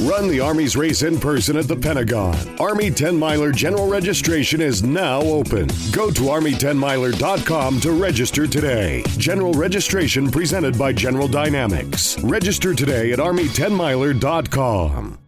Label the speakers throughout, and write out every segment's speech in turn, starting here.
Speaker 1: Run the Army's race in person at the Pentagon. Army 10 Miler general registration is now open. Go to Army10miler.com to register today. General registration presented by General Dynamics. Register today at Army10miler.com.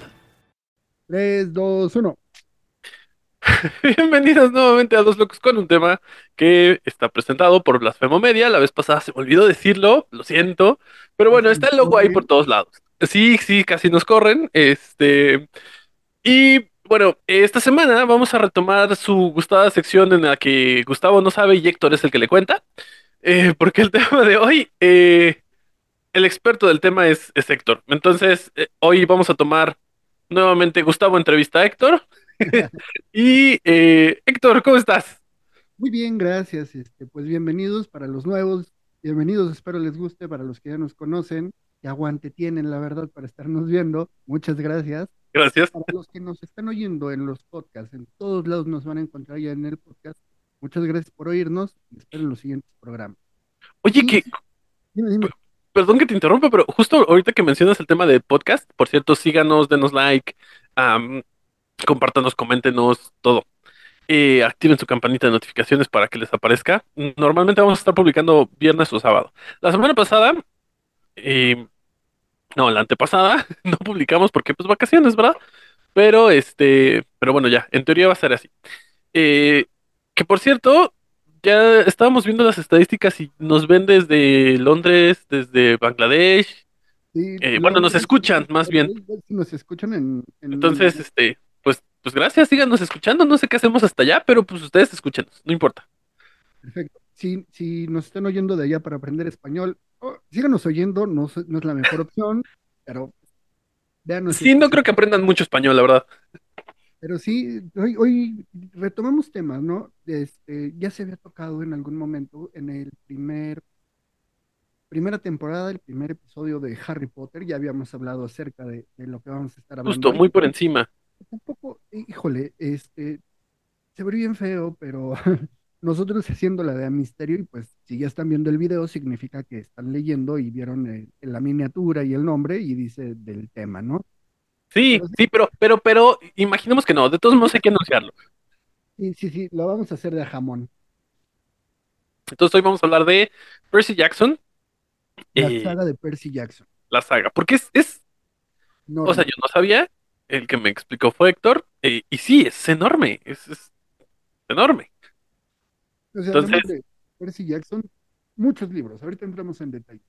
Speaker 2: 3, 2, 1.
Speaker 3: Bienvenidos nuevamente a Dos Locos con un tema que está presentado por Blasfemo Media. La vez pasada se me olvidó decirlo, lo siento. Pero bueno, está el logo ahí por todos lados. Sí, sí, casi nos corren. Este. Y bueno, esta semana vamos a retomar su gustada sección en la que Gustavo no sabe y Héctor es el que le cuenta. Eh, porque el tema de hoy, eh, el experto del tema es, es Héctor. Entonces, eh, hoy vamos a tomar nuevamente Gustavo entrevista a Héctor. y eh, Héctor, ¿cómo estás?
Speaker 2: Muy bien, gracias. Este, pues bienvenidos para los nuevos, bienvenidos, espero les guste para los que ya nos conocen, que aguante tienen, la verdad, para estarnos viendo. Muchas gracias.
Speaker 3: Gracias.
Speaker 2: Para los que nos están oyendo en los podcasts, en todos lados nos van a encontrar ya en el podcast. Muchas gracias por oírnos y esperen los siguientes programas.
Speaker 3: Oye, que
Speaker 2: Dime, dime.
Speaker 3: Perdón que te interrumpa, pero justo ahorita que mencionas el tema de podcast, por cierto, síganos, denos like, am, compártanos, coméntenos, todo. Eh, activen su campanita de notificaciones para que les aparezca. Normalmente vamos a estar publicando viernes o sábado. La semana pasada, eh, no, la antepasada, no publicamos porque pues vacaciones, ¿verdad? Pero este, pero bueno, ya, en teoría va a ser así. Eh, que por cierto, ya estábamos viendo las estadísticas y nos ven desde Londres, desde Bangladesh.
Speaker 2: Sí,
Speaker 3: Eh, bueno, nos escuchan, más bien.
Speaker 2: Nos escuchan en, en-
Speaker 3: Entonces, este, pues, pues gracias, síganos escuchando. No sé qué hacemos hasta allá, pero pues ustedes escúchenos, no importa.
Speaker 2: Perfecto. Si, si nos están oyendo de allá para aprender español, oh, síganos oyendo, no, es- no es la mejor opción, pero véanos.
Speaker 3: Sí, no creo que aprendan mucho español, la verdad.
Speaker 2: Pero sí, hoy, hoy retomamos temas, ¿no? Este, ya se había tocado en algún momento en el primer, primera temporada, el primer episodio de Harry Potter, ya habíamos hablado acerca de, de lo que vamos a estar hablando.
Speaker 3: Justo, muy por encima.
Speaker 2: Tampoco, híjole, este, se ve bien feo, pero nosotros haciendo la de misterio y pues si ya están viendo el video significa que están leyendo y vieron eh, la miniatura y el nombre y dice del tema, ¿no?
Speaker 3: Sí,
Speaker 2: Pero sí.
Speaker 3: pero, pero, pero, imaginemos que no. De todos modos hay que anunciarlo.
Speaker 2: Sí, sí, sí, lo vamos a hacer de jamón.
Speaker 3: Entonces hoy vamos a hablar de Percy Jackson,
Speaker 2: La
Speaker 3: eh,
Speaker 2: saga de Percy Jackson.
Speaker 3: la saga. Porque es, es,
Speaker 2: No,
Speaker 3: o sea, yo no sabía. El que me explicó fue Héctor. eh, y sí, es enorme. Es, es enorme.
Speaker 2: o sea,
Speaker 3: entonces-
Speaker 2: Percy Jackson, muchos libros, ahorita entramos en detalle.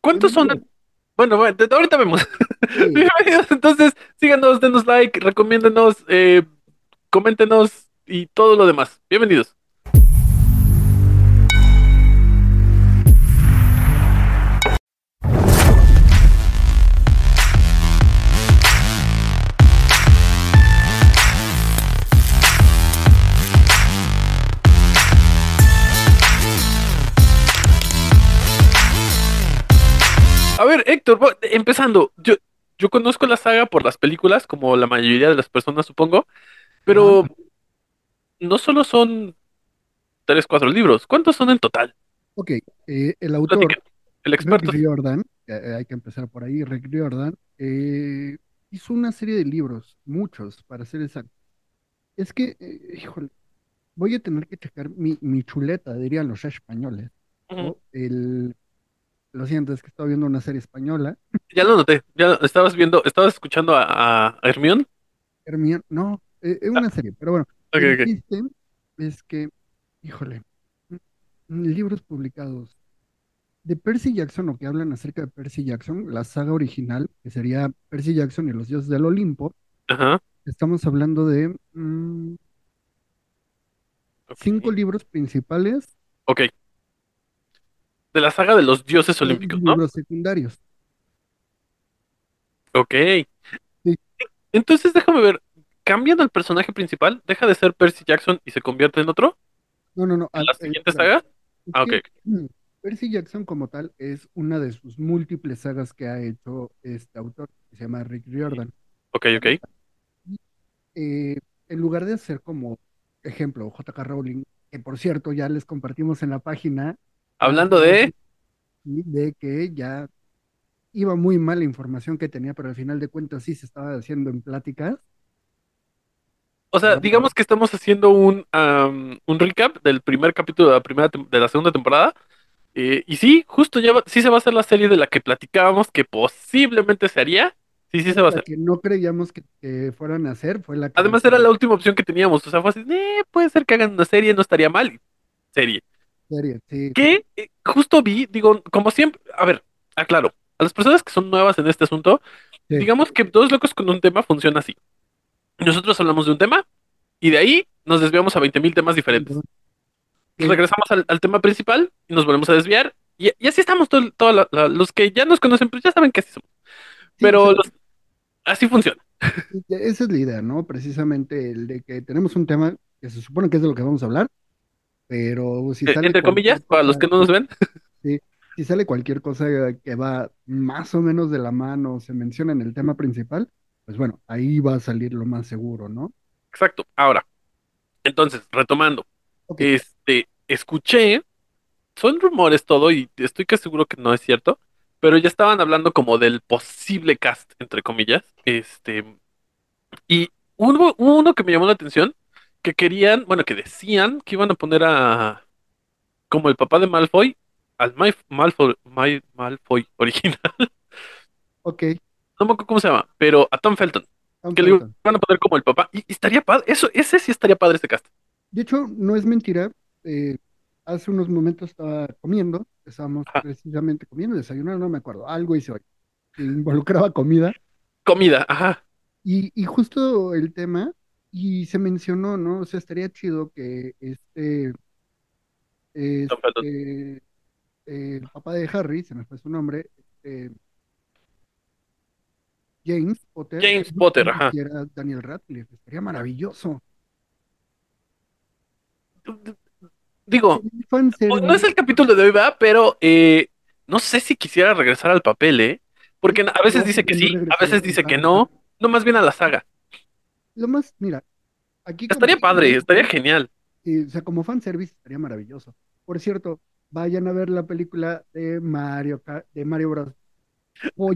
Speaker 3: ¿Cuántos son? Bueno, bueno, ahorita vemos.
Speaker 2: Sí,
Speaker 3: Bienvenidos. Entonces, síganos, denos like, recomiéndenos, eh, coméntenos y todo lo demás. Bienvenidos. Héctor, empezando, yo, yo conozco la saga por las películas, como la mayoría de las personas, supongo, pero no solo son tres, cuatro libros. ¿Cuántos son en total?
Speaker 2: Ok, eh, el autor
Speaker 3: Platiquen. El experto.
Speaker 2: Rick Riordan, eh, hay que empezar por ahí, Rick Riordan, eh, hizo una serie de libros, muchos, para ser exacto. Es que, eh, híjole, voy a tener que checar mi, mi chuleta, dirían los españoles.
Speaker 3: Ujú.
Speaker 2: ¿no? El, lo siento, es que estaba viendo una serie española.
Speaker 3: Ya lo noté. Ya estabas viendo, estabas escuchando a, a Hermione.
Speaker 2: Hermione, no, eh, es una serie, pero bueno,
Speaker 3: Ok,
Speaker 2: el
Speaker 3: ok.
Speaker 2: chiste es que, híjole, mm, libros publicados de Percy Jackson o que hablan acerca de Percy Jackson, la saga original, que sería Percy Jackson y los dioses del Olimpo,
Speaker 3: Ajá.
Speaker 2: estamos hablando de mm, cinco libros principales
Speaker 3: Ok. De la saga de los dioses olímpicos, ¿no?
Speaker 2: libros secundarios.
Speaker 3: Ok.
Speaker 2: Sí,
Speaker 3: Entonces déjame ver, ¿cambian al personaje principal? ¿Deja de ser Percy Jackson y se convierte en otro?
Speaker 2: No, no, no.
Speaker 3: ¿En la siguiente saga?
Speaker 2: Es
Speaker 3: Ah, ok.
Speaker 2: que, Percy Jackson como tal es una de sus múltiples sagas que ha hecho este autor, que se llama Rick Riordan.
Speaker 3: Ok, ok.
Speaker 2: Eh, en lugar de hacer como ejemplo J.K. Rowling, que por cierto ya les compartimos en la página,
Speaker 3: Hablando de...
Speaker 2: de que ya iba muy mal la información que tenía, pero al final de cuentas sí se estaba haciendo en pláticas.
Speaker 3: O sea, digamos que estamos haciendo un, am, un recap del primer capítulo de la primera de la segunda temporada. eh, y sí, justo ya va- sí se va a hacer la serie de la que platicábamos que posiblemente se haría. Sí, sí se va a
Speaker 2: La
Speaker 3: hacer.
Speaker 2: que no creíamos que, fueran a hacer fue la que
Speaker 3: Además era la última opción que teníamos. O sea, fue así, "Eh, puede ser que hagan una serie, no estaría mal. Serie.
Speaker 2: Serie, sí.
Speaker 3: Que eh, justo vi, digo, como siempre, a ver, aclaro, a las personas que son nuevas en este asunto,
Speaker 2: Sí.
Speaker 3: digamos que Dos Locos con un tema funciona así. Nosotros hablamos de un tema y de ahí nos desviamos a 20.000 temas diferentes.
Speaker 2: Sí.
Speaker 3: regresamos al, al tema principal y nos volvemos a desviar. Y, y así estamos todo, todo la- la- los que ya nos conocen, pues ya saben que así somos. Pero los- así funciona.
Speaker 2: Esa es la idea, ¿no? Precisamente el de que tenemos un tema que se supone que es de lo que vamos a hablar, pero si
Speaker 3: Eh,
Speaker 2: sale
Speaker 3: entre comillas, para los que no nos ven.
Speaker 2: sí, si sale cualquier cosa que va más o menos de la mano, se menciona en el tema principal, pues bueno, ahí va a salir lo más seguro, ¿no?
Speaker 3: Exacto. Ahora, entonces, retomando. Este, escuché, son rumores todo y estoy que seguro que no es cierto, pero ya estaban hablando como del posible cast, entre comillas. Este, y hubo, hubo uno que me llamó la atención, que querían, bueno, que decían que iban a poner a, como el papá de Malfoy, al Malf- Malfoy, Mal- Malfoy original,
Speaker 2: Ok,
Speaker 3: no me acuerdo cómo se llama, pero a Tom Felton,
Speaker 2: Tom
Speaker 3: que le
Speaker 2: Felton.
Speaker 3: iban a poner como el papá, y, y estaría padre, eso, ese sí estaría padre este cast.
Speaker 2: De hecho, no es mentira. eh, hace unos momentos estaba comiendo, estábamos
Speaker 3: Ajá.
Speaker 2: precisamente comiendo, desayunando, no me acuerdo, algo hice hoy, involucraba comida.
Speaker 3: Comida, ajá,
Speaker 2: Y, y justo el tema, y se mencionó, ¿no? O sea, estaría chido que este, este, el papá de Harry, se me fue su nombre, este, James Potter,
Speaker 3: James Potter, ajá.
Speaker 2: era Daniel Radcliffe, estaría maravilloso.
Speaker 3: Digo, no es el capítulo de hoy, ¿verdad? Pero eh, no sé si quisiera regresar al papel, ¿eh? Porque a veces
Speaker 2: No,
Speaker 3: dice que
Speaker 2: no
Speaker 3: sí, a veces dice que no, no más bien a la saga.
Speaker 2: Lo más, mira, aquí como
Speaker 3: Estaría padre, estaría genial.
Speaker 2: o sea, como fanservice estaría maravilloso. Por cierto, vayan a ver la película de Mario, de Mario Bros.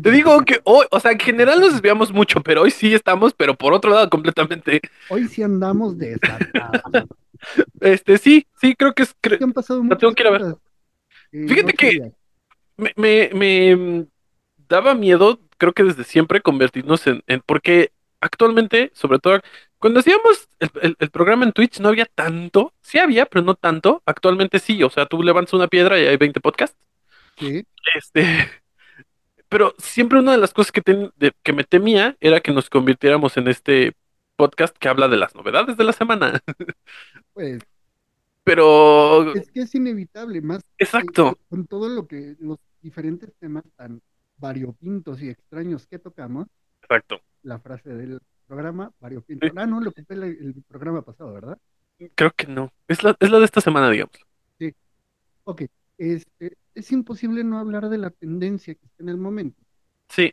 Speaker 3: Te digo que hoy, o sea, en general nos desviamos mucho, pero hoy sí estamos, pero por otro lado completamente.
Speaker 2: Hoy sí andamos desatados.
Speaker 3: Este, sí, sí, creo que es. cre-
Speaker 2: Sí han pasado
Speaker 3: La tengo que ir a ver.
Speaker 2: Eh,
Speaker 3: Fíjate
Speaker 2: no
Speaker 3: que- me, me, me, mm, daba miedo, creo que desde siempre, convertirnos en, en- porque actualmente, sobre todo, cuando hacíamos el, el- el programa en Twitch no había tanto, sí había, pero no tanto. Actualmente sí, o sea, tú levantas una piedra y hay 20 podcasts.
Speaker 2: Sí,
Speaker 3: Este, pero siempre una de las cosas que, ten- de- que me temía era que nos convirtiéramos en este podcast que habla de las novedades de la semana.
Speaker 2: pues
Speaker 3: Pero,
Speaker 2: es que es inevitable, más
Speaker 3: exacto,
Speaker 2: con todo lo que los diferentes temas tan variopintos y extraños que tocamos,
Speaker 3: exacto.
Speaker 2: La frase del programa variopinto. Ah, no, lo ocupé el, el programa pasado, ¿verdad?
Speaker 3: Creo que no. Es la, es la de esta semana, digamos.
Speaker 2: Ok, este, es imposible no hablar de la tendencia que está en el momento.
Speaker 3: Sí.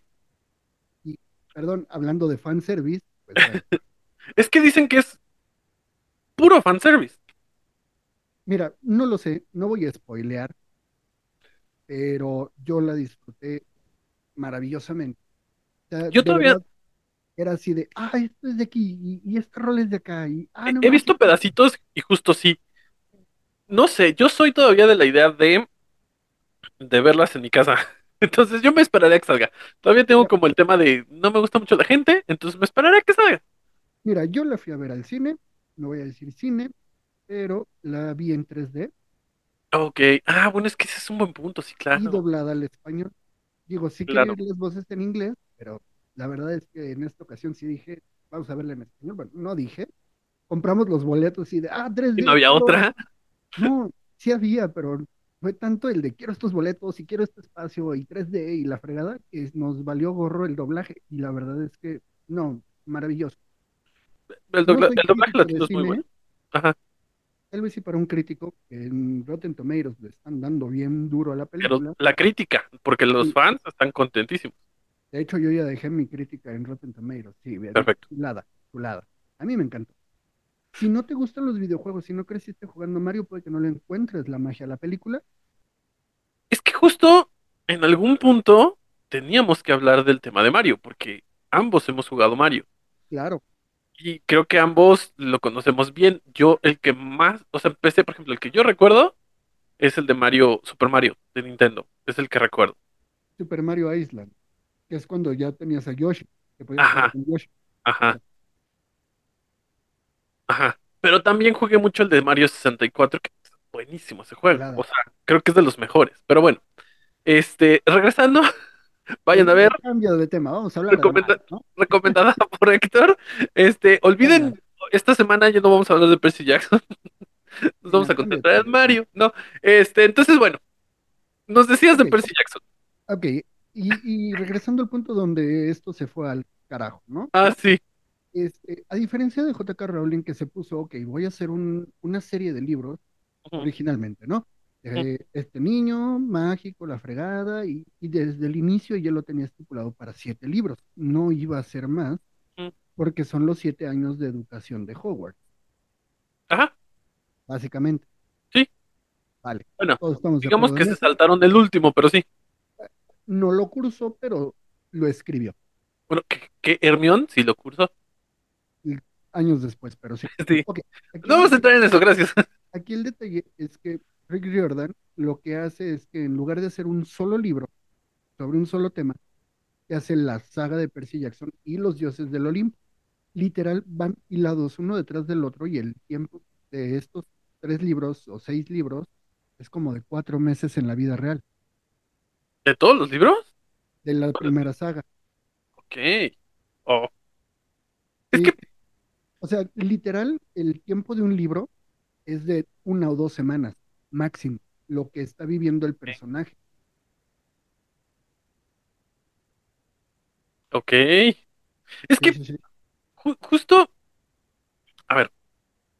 Speaker 2: Perdón, hablando de fanservice, pues
Speaker 3: Es que dicen que es puro fanservice.
Speaker 2: mira, no lo sé, no voy a spoilear, pero yo la disfruté maravillosamente. O sea,
Speaker 3: Yo todavía-
Speaker 2: verdad, era así de, ah, esto es de aquí, y, y este rol es de acá, y, ah, no
Speaker 3: He visto
Speaker 2: manches,
Speaker 3: pedacitos y justo sí. No sé, yo soy todavía de la idea de, de verlas en mi casa. Entonces yo me esperaré a que salga. Todavía tengo como el tema de no me gusta mucho la gente, entonces me esperaré a que salga.
Speaker 2: Mira, yo la fui a ver al cine, no voy a decir cine, pero la vi en 3D
Speaker 3: Ok. Ah, bueno, es que ese es un buen punto, sí,
Speaker 2: y
Speaker 3: claro.
Speaker 2: doblada al español. Digo, sí
Speaker 3: Claro.
Speaker 2: oír las voces en inglés, pero la verdad es que en esta ocasión sí dije, vamos a verla en español. Bueno, no dije. Compramos los boletos y de, ah, 3D.
Speaker 3: Y no había
Speaker 2: quiero".
Speaker 3: otra.
Speaker 2: No, sí había, pero fue tanto el de quiero estos boletos y quiero este espacio y 3D y la fregada que nos valió gorro el doblaje. Y la verdad es que no, maravilloso.
Speaker 3: El,
Speaker 2: No
Speaker 3: dobla-
Speaker 2: soy
Speaker 3: el doblaje latino es muy bueno. Ajá.
Speaker 2: Tal vez sí para un crítico en Rotten Tomatoes le están dando bien duro a la
Speaker 3: Pero
Speaker 2: película.
Speaker 3: la crítica, porque los
Speaker 2: Sí.
Speaker 3: fans están contentísimos.
Speaker 2: De hecho, yo ya dejé mi crítica en Rotten Tomatoes. Sí,
Speaker 3: Perfecto.
Speaker 2: chulada, chulada. A mí me encantó. Si no te gustan los videojuegos, si no creciste jugando Mario, puede que no le encuentres la magia a la película.
Speaker 3: Es que justo en algún punto teníamos que hablar del tema de Mario, porque ambos hemos jugado Mario.
Speaker 2: Claro,
Speaker 3: Y creo que ambos lo conocemos bien. Yo, el que más, o sea, empecé, por ejemplo, el que yo recuerdo es el de Mario, Super Mario, de Nintendo. Es el que recuerdo.
Speaker 2: Super Mario Island, que es cuando ya tenías a Yoshi, que podías
Speaker 3: Ajá.
Speaker 2: jugar con Yoshi.
Speaker 3: Ajá, ajá. Pero también jugué mucho el de Mario 64, que es buenísimo ese juego. O sea, creo que es de los mejores. Pero bueno, este, regresando, vayan a ver,
Speaker 2: Cambio de tema, vamos a hablar de Mario, ¿no?
Speaker 3: recomendada por Héctor. Este, olviden, esta semana ya no vamos a hablar de Percy Jackson. Nos vamos a concentrar en. Mario, ¿no? Este, entonces, bueno, nos decías de. Percy Jackson.
Speaker 2: Ok, y, y regresando al punto donde esto se fue al carajo, ¿no?
Speaker 3: Ah, sí.
Speaker 2: Este, a diferencia de J.K. Rowling que se puso, ok, voy a hacer un- una serie de libros originalmente, ¿no? Eh, este niño mágico, la fregada, y, y desde el inicio ya lo tenía estipulado para siete libros. No iba a ser más, porque son los siete años de educación de Hogwarts,
Speaker 3: Ajá.
Speaker 2: básicamente.
Speaker 3: Sí.
Speaker 2: Vale.
Speaker 3: Bueno, Digamos que se saltaron el último, pero sí.
Speaker 2: No lo cursó, pero lo escribió
Speaker 3: Bueno, que, que Hermione sí lo cursó.
Speaker 2: años después, pero sí.
Speaker 3: Sí. No vamos a entrar en eso, gracias.
Speaker 2: Aquí el detalle es que Rick Riordan lo que hace es que en lugar de hacer un solo libro sobre un solo tema, que hace la saga de Percy Jackson y los dioses del Olimpo. Literal van hilados uno detrás del otro y el tiempo de estos tres libros o seis libros es como de cuatro meses en la vida real,
Speaker 3: ¿De todos los libros?
Speaker 2: de la primera saga.
Speaker 3: Ok. Oh, Es
Speaker 2: Y,
Speaker 3: que-
Speaker 2: o sea, literal, el tiempo de un libro es de una o dos semanas máximo, lo que está viviendo el personaje.
Speaker 3: ok. Es que
Speaker 2: Sí, sí, sí.
Speaker 3: ju- justo, a ver,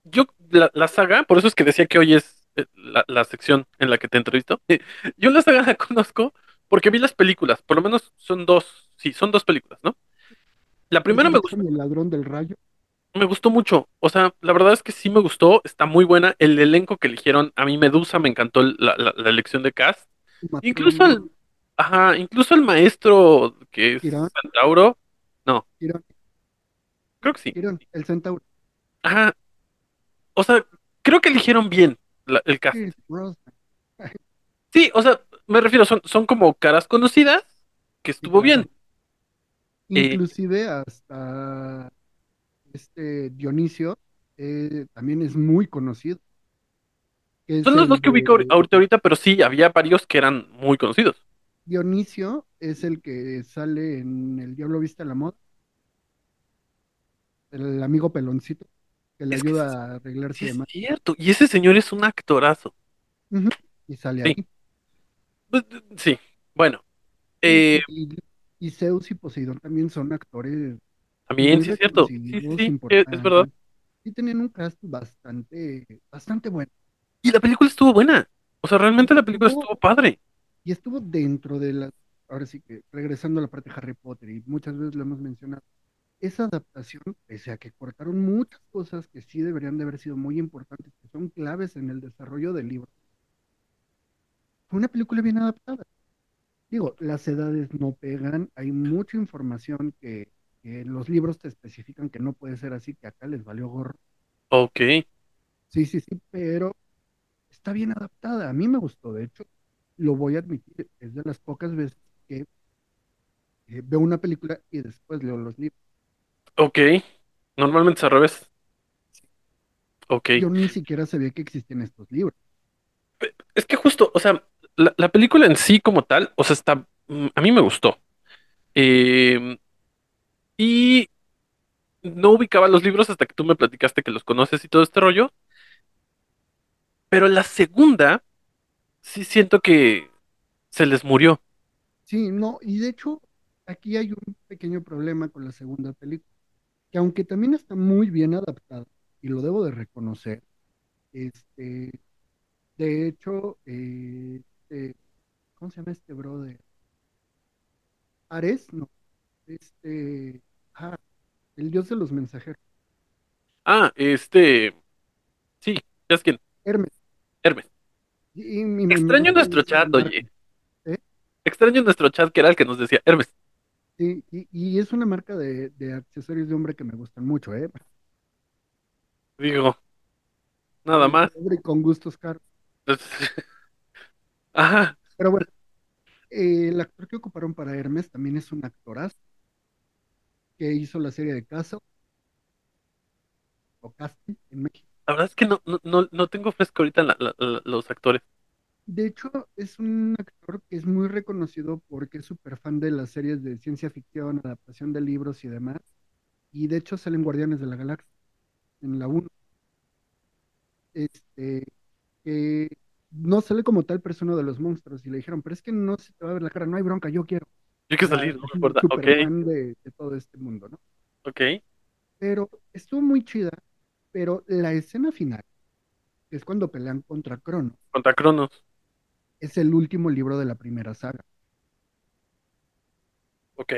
Speaker 3: yo, la, la saga, por eso es que decía que hoy es eh, la, la sección en la que te entrevisto. Yo la saga la conozco porque vi las películas, por lo menos son dos, sí, son dos películas, ¿no? La primera me gustó,
Speaker 2: el ladrón del rayo.
Speaker 3: me gustó mucho, o sea, la verdad es que sí me gustó, está muy buena, el elenco que eligieron, a mí Medusa me encantó la, la- la elección de cast, incluso el, ajá, incluso el maestro que es
Speaker 2: Quirón.
Speaker 3: Centauro, no, creo que sí.
Speaker 2: El centauro.
Speaker 3: Ajá. O sea, creo que eligieron bien la- el cast. Sí, o sea, me refiero, son, son como caras conocidas que estuvo bien. Eh,
Speaker 2: Inclusive hasta este Dionisio eh, también es muy conocido. que es
Speaker 3: Son los dos que ubico ahorita, ahorita, pero sí, había varios que eran muy conocidos.
Speaker 2: Dionisio es el que sale en El Diablo Viste a la Moda. El amigo peloncito que le
Speaker 3: Es que
Speaker 2: ayuda
Speaker 3: sí-
Speaker 2: a arreglarse
Speaker 3: Sí, es
Speaker 2: más.
Speaker 3: cierto. Y ese señor es un actorazo.
Speaker 2: Y sale
Speaker 3: Sí.
Speaker 2: ahí.
Speaker 3: Pues, Sí, bueno.
Speaker 2: Y-
Speaker 3: eh,
Speaker 2: y, y Zeus y Poseidón también son actores
Speaker 3: también, sí es cierto. Sí, sí, sí, es, verdad.
Speaker 2: Y tenían un cast bastante, bastante bueno.
Speaker 3: Y la película estuvo buena. O sea, realmente la película
Speaker 2: Estuvo-
Speaker 3: estuvo padre.
Speaker 2: Y estuvo dentro de las, ahora sí que regresando a la parte de Harry Potter, y muchas veces lo hemos mencionado, esa adaptación, pese a que cortaron muchas cosas que sí deberían de haber sido muy importantes, que son claves en el desarrollo del libro, fue una película bien adaptada. Digo, las edades no pegan, hay mucha información que, los libros te especifican que no puede ser así, que acá les valió gorro.
Speaker 3: Ok.
Speaker 2: Sí, sí, sí, pero está bien adaptada. A mí me gustó, de hecho, lo voy a admitir, es de las pocas veces que eh, veo una película y después leo los libros.
Speaker 3: Ok. Normalmente es al revés. Ok.
Speaker 2: Yo ni siquiera sabía que existían estos libros.
Speaker 3: Es que justo, o sea, la, la película en sí como tal, o sea, está, mm, a mí me gustó. Eh, y no ubicaba los libros hasta que tú me platicaste que los conoces y todo este rollo. Pero la segunda, sí siento que se les murió.
Speaker 2: Sí, no, y de hecho, aquí hay un pequeño problema con la segunda película. que aunque también está muy bien adaptado, y lo debo de reconocer, este, de hecho, eh, este, ¿cómo se llama este brother? Ares, no, este, ah, el dios de los mensajeros,
Speaker 3: Ah, este. Sí, ya es quien.
Speaker 2: Hermes.
Speaker 3: Hermes.
Speaker 2: Y- y
Speaker 3: Extraño nuestro chat, oye.
Speaker 2: ¿Eh?
Speaker 3: Extraño nuestro chat que era el que nos decía Hermes.
Speaker 2: Sí, y, y es una marca de, de accesorios de hombre que me gustan mucho, ¿eh?
Speaker 3: Digo, nada más.
Speaker 2: hombre con gustos caros.
Speaker 3: Ajá.
Speaker 2: Pero bueno, eh, el actor que ocuparon para Hermes también es un actorazo que hizo la serie de Caso o Casting en México.
Speaker 3: La verdad es que no, no, no, no tengo fresco ahorita la- la- la- los actores.
Speaker 2: De hecho, es un actor que es muy reconocido porque es súper fan de las series de ciencia ficción, adaptación de libros y demás. Y de hecho salen Guardianes de la Galaxia en la 1. Este, que no sale como tal persona de los monstruos. Y le dijeron, pero es que no se te va a ver la cara, no hay bronca, yo quiero.
Speaker 3: Yo hay que
Speaker 2: O sea,
Speaker 3: salir, no importa. Ok,
Speaker 2: de todo este mundo, ¿no?
Speaker 3: ok.
Speaker 2: Pero estuvo muy chida. Pero la escena final, que es cuando pelean contra Cronos,
Speaker 3: Contra Cronos.
Speaker 2: es el último libro de la primera saga.
Speaker 3: Ok.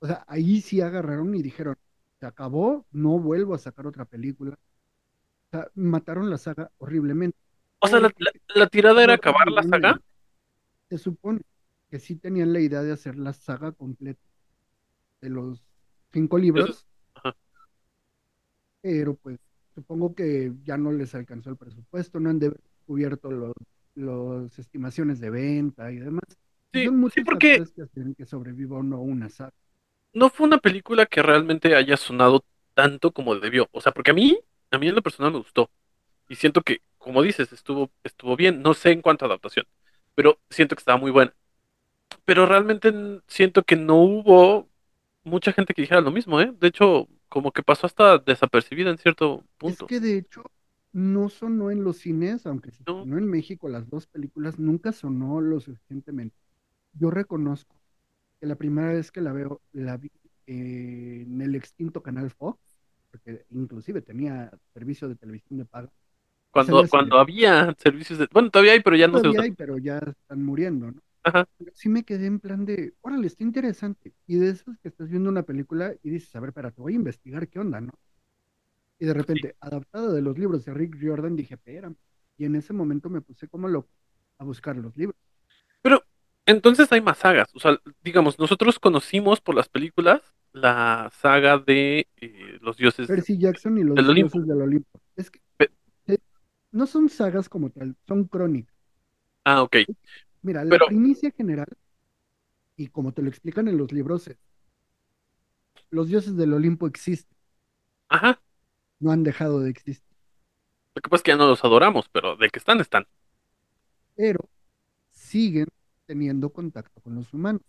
Speaker 2: O sea, ahí sí agarraron y dijeron, se acabó, no vuelvo a sacar otra película. O sea, mataron la saga horriblemente.
Speaker 3: O sea, la, la- la tirada era acabar la saga.
Speaker 2: Se supone que sí tenían la idea de hacer la saga completa de los cinco libros,
Speaker 3: Ajá.
Speaker 2: pero pues supongo que ya no les alcanzó el presupuesto, no han cubierto los, los estimaciones de venta y demás.
Speaker 3: Sí,
Speaker 2: son
Speaker 3: sí,
Speaker 2: muchos
Speaker 3: porque-
Speaker 2: que hacen que sobreviva o no una saga.
Speaker 3: no fue una película que realmente haya sonado tanto como debió. O sea, porque a mí, a mí en lo personal me gustó. Y siento que, como dices, estuvo, estuvo bien. No sé en cuanto a adaptación, pero siento que estaba muy buena. Pero realmente siento que no hubo mucha gente que dijera lo mismo, ¿eh? De hecho, como que pasó hasta desapercibida en cierto
Speaker 2: Es
Speaker 3: punto.
Speaker 2: que de hecho no sonó en los cines, aunque se
Speaker 3: No.
Speaker 2: sonó en México las dos películas, nunca sonó lo suficientemente. Yo reconozco que la primera vez que la veo, la vi eh, en el extinto canal Fox, porque inclusive tenía servicio de televisión de paga.
Speaker 3: Cuando, cuando había servicios de... Bueno, todavía hay, pero ya no se
Speaker 2: Todavía
Speaker 3: usa.
Speaker 2: hay, pero ya están muriendo, ¿no?
Speaker 3: Ajá.
Speaker 2: Pero sí me quedé en plan de, órale, está interesante. Y de esos que estás viendo una película y dices, a ver, espérate, voy a investigar qué onda, ¿no? Y de repente, adaptada de los libros de Rick Jordan, dije, espérame. Y en ese momento me puse como loco a buscar los libros.
Speaker 3: Pero entonces hay más sagas. O sea, digamos, nosotros conocimos por las películas la saga de eh, los dioses.
Speaker 2: Percy Jackson y los
Speaker 3: Del Olimpo.
Speaker 2: dioses del Olimpo. Es que no son sagas como tal, son crónicas.
Speaker 3: Ah, ok.
Speaker 2: Mira, la
Speaker 3: Pero-
Speaker 2: primicia general, y como te lo explican en los libros, es, los dioses del Olimpo existen,
Speaker 3: Ajá.
Speaker 2: no han dejado de existir.
Speaker 3: Lo que pasa es que ya no los adoramos, pero de que están, están.
Speaker 2: pero siguen teniendo contacto con los humanos,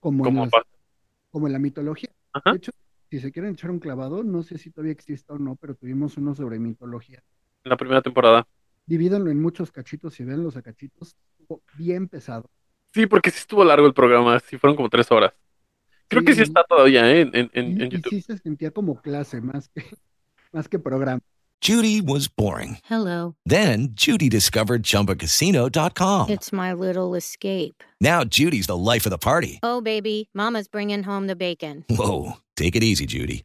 Speaker 2: como, en, las- como en la mitología.
Speaker 3: Ajá.
Speaker 2: De hecho, si se quieren echar un clavado, no sé si todavía exista o no, pero tuvimos uno sobre mitología.
Speaker 3: En la primera temporada.
Speaker 2: Divídanlo en muchos cachitos y véanlos a cachitos, estuvo bien pesado.
Speaker 3: Sí, porque sí estuvo largo el programa, sí fueron como tres horas. Creo que sí está todavía ¿eh? en, en, en,
Speaker 2: Y,
Speaker 3: en
Speaker 2: y
Speaker 3: YouTube.
Speaker 2: sí se sentía como clase más que, más que programa.
Speaker 4: Judy was boring.
Speaker 5: Hello.
Speaker 4: Then Judy discovered ChumbaCasino.com.
Speaker 5: It's my little escape.
Speaker 4: Now Judy's the life of the party.
Speaker 5: Oh, baby, Mama's bringing home the bacon.
Speaker 4: Whoa, take it easy, Judy.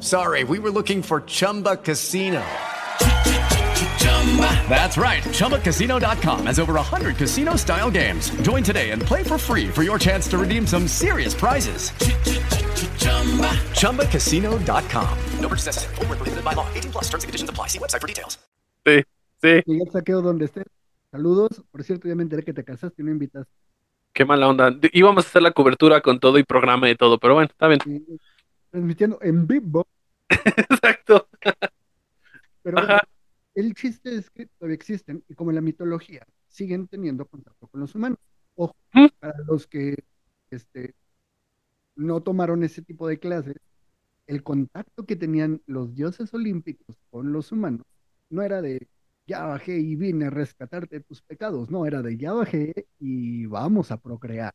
Speaker 6: Sorry, we were looking for Chumba Casino. That's right. ChumbaCasino.com has over 100 casino style games. Join today and play for free for your chance to redeem some serious prizes. ChumbaCasino.com.
Speaker 4: No purchase necessary. Void where prohibited by law. 18 plus terms and conditions apply. See website for details.
Speaker 3: Sí, sí,
Speaker 2: Miguel Saqueo, donde estés. Saludos. Por cierto, ya me enteré que te casaste y no invitas.
Speaker 3: qué mala onda. D- Íbamos a hacer la cobertura con todo y programa y todo, pero bueno, está bien.
Speaker 2: Transmitiendo en vivo
Speaker 3: Exacto.
Speaker 2: Pero
Speaker 3: Ajá.
Speaker 2: el chiste es que todavía existen y como en la mitología siguen teniendo contacto con los humanos. Ojo, para los que este, no tomaron ese tipo de clases, el contacto que tenían los dioses olímpicos con los humanos no era de ya bajé y vine a rescatarte de tus pecados, no, era de ya bajé y vamos a procrear.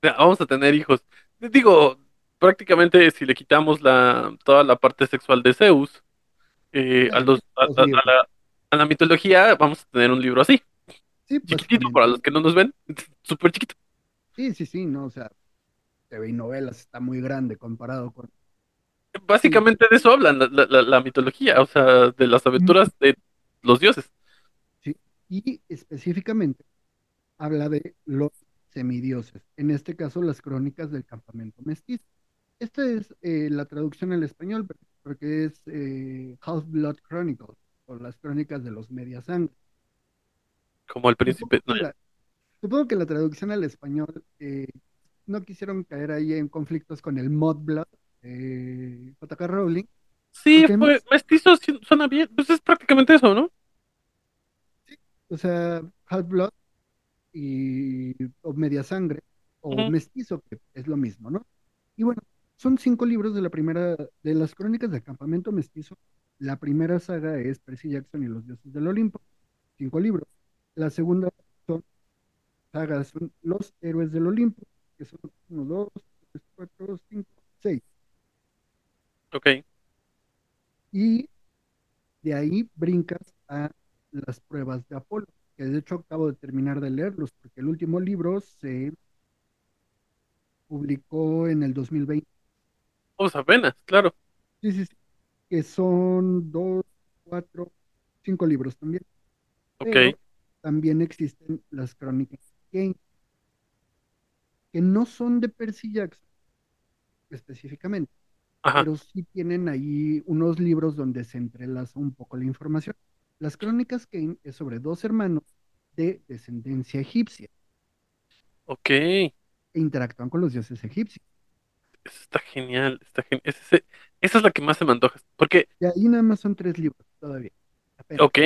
Speaker 3: Vamos a tener hijos. Digo, prácticamente si le quitamos la, toda la parte sexual de Zeus eh, a, los, la, a la mitología, vamos a tener un libro así,
Speaker 2: Sí,
Speaker 3: chiquitito para los que no nos ven, súper chiquito.
Speaker 2: Sí, sí, sí, no, o sea, TV y novelas está muy grande comparado con... Sí,
Speaker 3: Básicamente de eso hablan la, la, la- la mitología, o sea, de las
Speaker 2: mm,
Speaker 3: aventuras de los dioses.
Speaker 2: sí. Y específicamente habla de los semidioses, en este caso las crónicas del campamento mestizo. Esta es eh, la traducción al español, porque es eh, Half-Blood Chronicles, o las crónicas de los media sangre.
Speaker 3: Como el
Speaker 2: Supongo
Speaker 3: príncipe.
Speaker 2: que
Speaker 3: no,
Speaker 2: la, supongo que la traducción al español eh, no quisieron caer ahí en conflictos con el Mudblood, eh, J.K. Rowling,
Speaker 3: Sí,
Speaker 2: además,
Speaker 3: mestizo, sí, suena bien. Pues es prácticamente eso, ¿no?
Speaker 2: o sea, Half-Blood y o media sangre o mestizo, que es lo mismo, ¿no? Y bueno, son cinco libros de la primera, de las crónicas del campamento mestizo. La primera saga es Percy Jackson y los dioses del Olimpo, cinco libros. La segunda son sagas, son Los héroes del Olimpo, que son uno, dos, tres, cuatro, cinco, seis.
Speaker 3: Ok.
Speaker 2: Y de ahí brincas a las pruebas de Apolo, que de hecho acabo de terminar de leerlos, porque el último libro se publicó en el 2020.
Speaker 3: Vamos apenas, claro.
Speaker 2: Sí, sí, sí, que son dos, cuatro, cinco libros también.
Speaker 3: Ok.
Speaker 2: Pero también existen las crónicas de Kane, que no son de Percy Jackson específicamente,
Speaker 3: Ajá.
Speaker 2: pero sí tienen ahí unos libros donde se entrelaza un poco la información. Las crónicas Kane es sobre dos hermanos de descendencia egipcia
Speaker 3: Ok.
Speaker 2: e interactúan con los dioses egipcios.
Speaker 3: Eso está genial. Está gen- ese- esa es la que más se me antoja. Porque,
Speaker 2: Y ahí nada más son tres libros todavía. apenas.
Speaker 3: ok.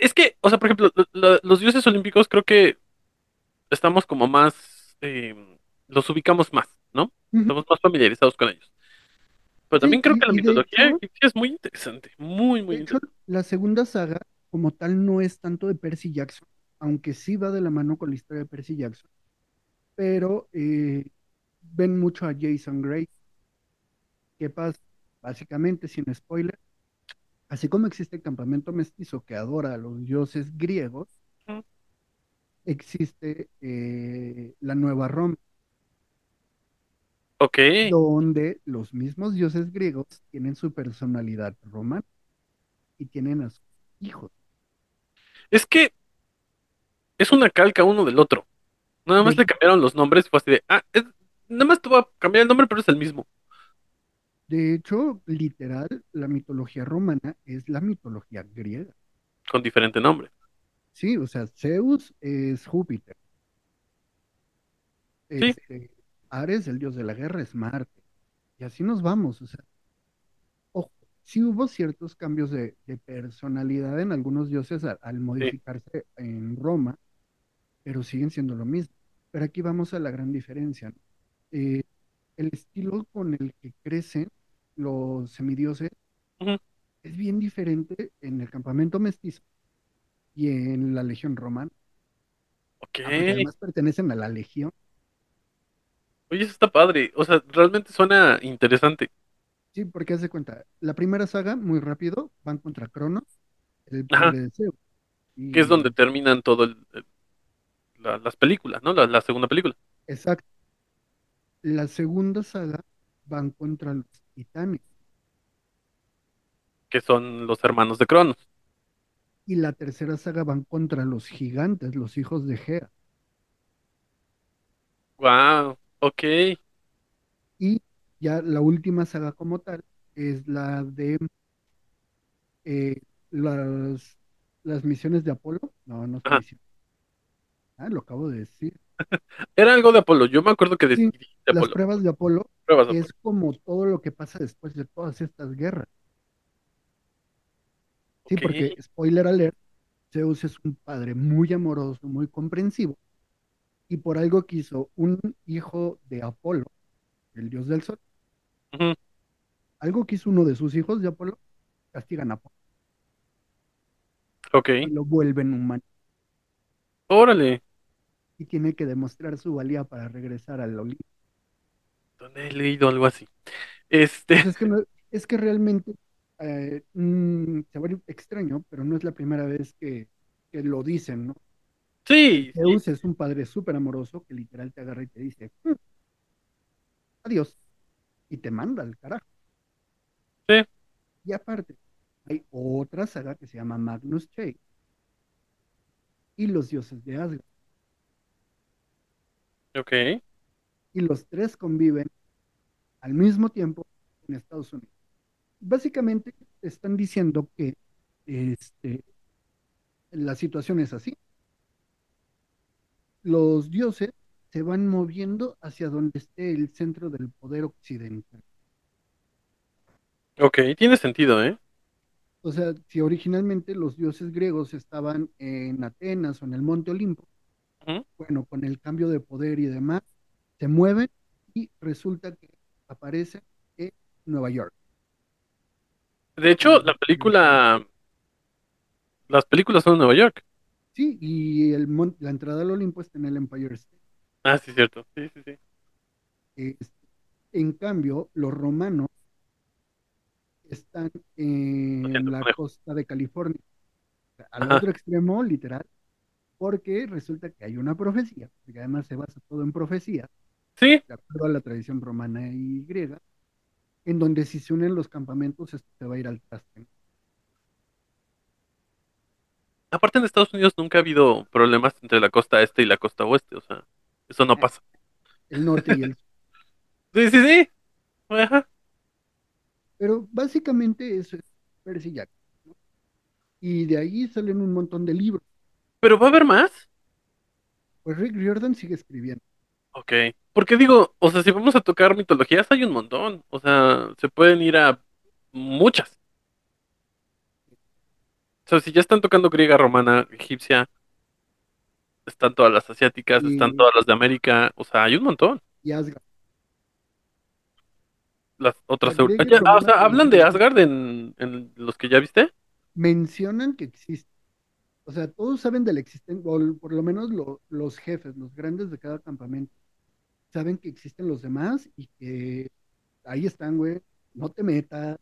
Speaker 3: Es que, o sea, por ejemplo, lo- lo- los dioses olímpicos creo que estamos como más, eh, los ubicamos más, ¿no?
Speaker 2: Ujú.
Speaker 3: Estamos más familiarizados con ellos. Pero
Speaker 2: Sí,
Speaker 3: también creo que la
Speaker 2: y, y de
Speaker 3: mitología
Speaker 2: hecho,
Speaker 3: es muy interesante, muy, muy
Speaker 2: de hecho,
Speaker 3: interesante.
Speaker 2: la segunda saga como tal no es tanto de Percy Jackson, aunque sí va de la mano con la historia de Percy Jackson, pero eh, ven mucho a Jason Gray. ¿Qué pasa? Básicamente, sin spoiler, así como existe el campamento mestizo que adora a los dioses griegos, existe eh, la Nueva Roma,
Speaker 3: Ok.
Speaker 2: donde los mismos dioses griegos tienen su personalidad romana y tienen a sus hijos.
Speaker 3: Es que es una calca uno del otro. Nada más le cambiaron los nombres fue así de, ah, es- nada más te voy a cambiar el nombre, pero es el mismo,
Speaker 2: de hecho, literal, la mitología romana es la mitología griega.
Speaker 3: con diferente nombre.
Speaker 2: Sí, o sea, Zeus es Júpiter.
Speaker 3: Sí,
Speaker 2: Este, Ares, el dios de la guerra, es Marte. Y así nos vamos. O sea, ojo, sí hubo ciertos cambios de, de personalidad en algunos dioses al, al
Speaker 3: sí.
Speaker 2: modificarse en Roma, pero siguen siendo lo mismo. Pero aquí vamos a la gran diferencia, ¿no? Eh, el estilo con el que crecen los semidioses es bien diferente en el campamento mestizo y en la legión romana.
Speaker 3: Ok.
Speaker 2: Ah, porque además pertenecen a la legión.
Speaker 3: Oye, eso está padre. O sea, realmente suena interesante.
Speaker 2: Sí, porque haz de cuenta, la primera saga, muy rápido, van contra Cronos, el padre de Zeus.
Speaker 3: Que es donde terminan todo el, el- la- las películas, ¿no? La, la segunda película.
Speaker 2: exacto. La segunda saga van contra los titanes.
Speaker 3: Que son los hermanos de Cronos.
Speaker 2: Y la tercera saga van contra los gigantes, los hijos de Gea.
Speaker 3: Wow. Ok.
Speaker 2: Y ya la última saga como tal es la de eh, las, las misiones de Apolo. No, no estoy diciendo. Ah, lo acabo de decir.
Speaker 3: Era algo de Apolo. Yo me acuerdo que
Speaker 2: Sí,
Speaker 3: de
Speaker 2: las
Speaker 3: Apolo.
Speaker 2: pruebas de Apolo
Speaker 3: Pruebas
Speaker 2: es como todo lo que pasa después de todas estas guerras. Sí,
Speaker 3: Ok.
Speaker 2: porque, spoiler alert, Zeus es un padre muy amoroso, muy comprensivo, y por algo quiso un hijo de Apolo, el dios del sol,
Speaker 3: Ujú,
Speaker 2: algo quiso uno de sus hijos de Apolo, castigan a Apolo
Speaker 3: Ok.
Speaker 2: y lo vuelven humano,
Speaker 3: Órale.
Speaker 2: Y tiene que demostrar su valía para regresar al Olimpo.
Speaker 3: ¿Dónde he leído algo así? Este,
Speaker 2: Pues es que, no- es que realmente eh, se va a extraño, pero no es la primera vez que, que lo dicen, ¿no?
Speaker 3: sí, sí,
Speaker 2: Zeus es un padre súper amoroso que literal te agarra y te dice, "Mm, adiós, y te manda al carajo.
Speaker 3: Sí.
Speaker 2: Y aparte, hay otra saga que se llama Magnus Chase y los dioses de Asgard.
Speaker 3: Ok.
Speaker 2: Y los tres conviven al mismo tiempo en Estados Unidos. Básicamente están diciendo que este, la situación es así. Los dioses se van moviendo hacia donde esté el centro del poder occidental.
Speaker 3: Ok, tiene sentido, ¿eh?
Speaker 2: O sea, si originalmente los dioses griegos estaban en Atenas o en el Monte Olimpo, Bueno, con el cambio de poder y demás, se mueven y resulta que aparecen en Nueva York.
Speaker 3: De hecho, la película, las películas son en Nueva York.
Speaker 2: Sí, y el la entrada al Olimpo está en el Empire State.
Speaker 3: Ah, sí, cierto. Sí, sí, sí.
Speaker 2: Este, en cambio, los romanos están en la costa de California, al
Speaker 3: Ajá.
Speaker 2: otro extremo, literal, porque resulta que hay una profecía, porque además se basa todo en profecía,
Speaker 3: Sí,
Speaker 2: de acuerdo a la tradición romana y griega, en donde si se unen los campamentos, esto se va a ir al traste.
Speaker 3: aparte en Estados Unidos nunca ha habido problemas entre la costa este y la costa oeste, o sea, eso no pasa.
Speaker 2: El norte y el sur.
Speaker 3: Sí, sí, sí. Ajá.
Speaker 2: Pero básicamente eso es Percy Jackson. ¿no? Y de ahí salen un montón de libros.
Speaker 3: Pero va a haber más.
Speaker 2: Pues Rick Riordan sigue escribiendo.
Speaker 3: Ok. Porque digo, o sea, si vamos a tocar mitologías, hay un montón. O sea, se pueden ir a muchas. O sea, si ya están tocando griega, romana, egipcia, están todas las asiáticas, están todas las de América. O sea, hay un montón.
Speaker 2: Y Asgard.
Speaker 3: Las otras.
Speaker 2: La
Speaker 3: Ah, o sea, hablan de. Asgard en, en los que ya viste.
Speaker 2: mencionan que existe. O sea, todos saben de la existencia, o por lo menos lo- los jefes, los grandes de cada campamento, saben que existen los demás y que ahí están, güey, no te metas,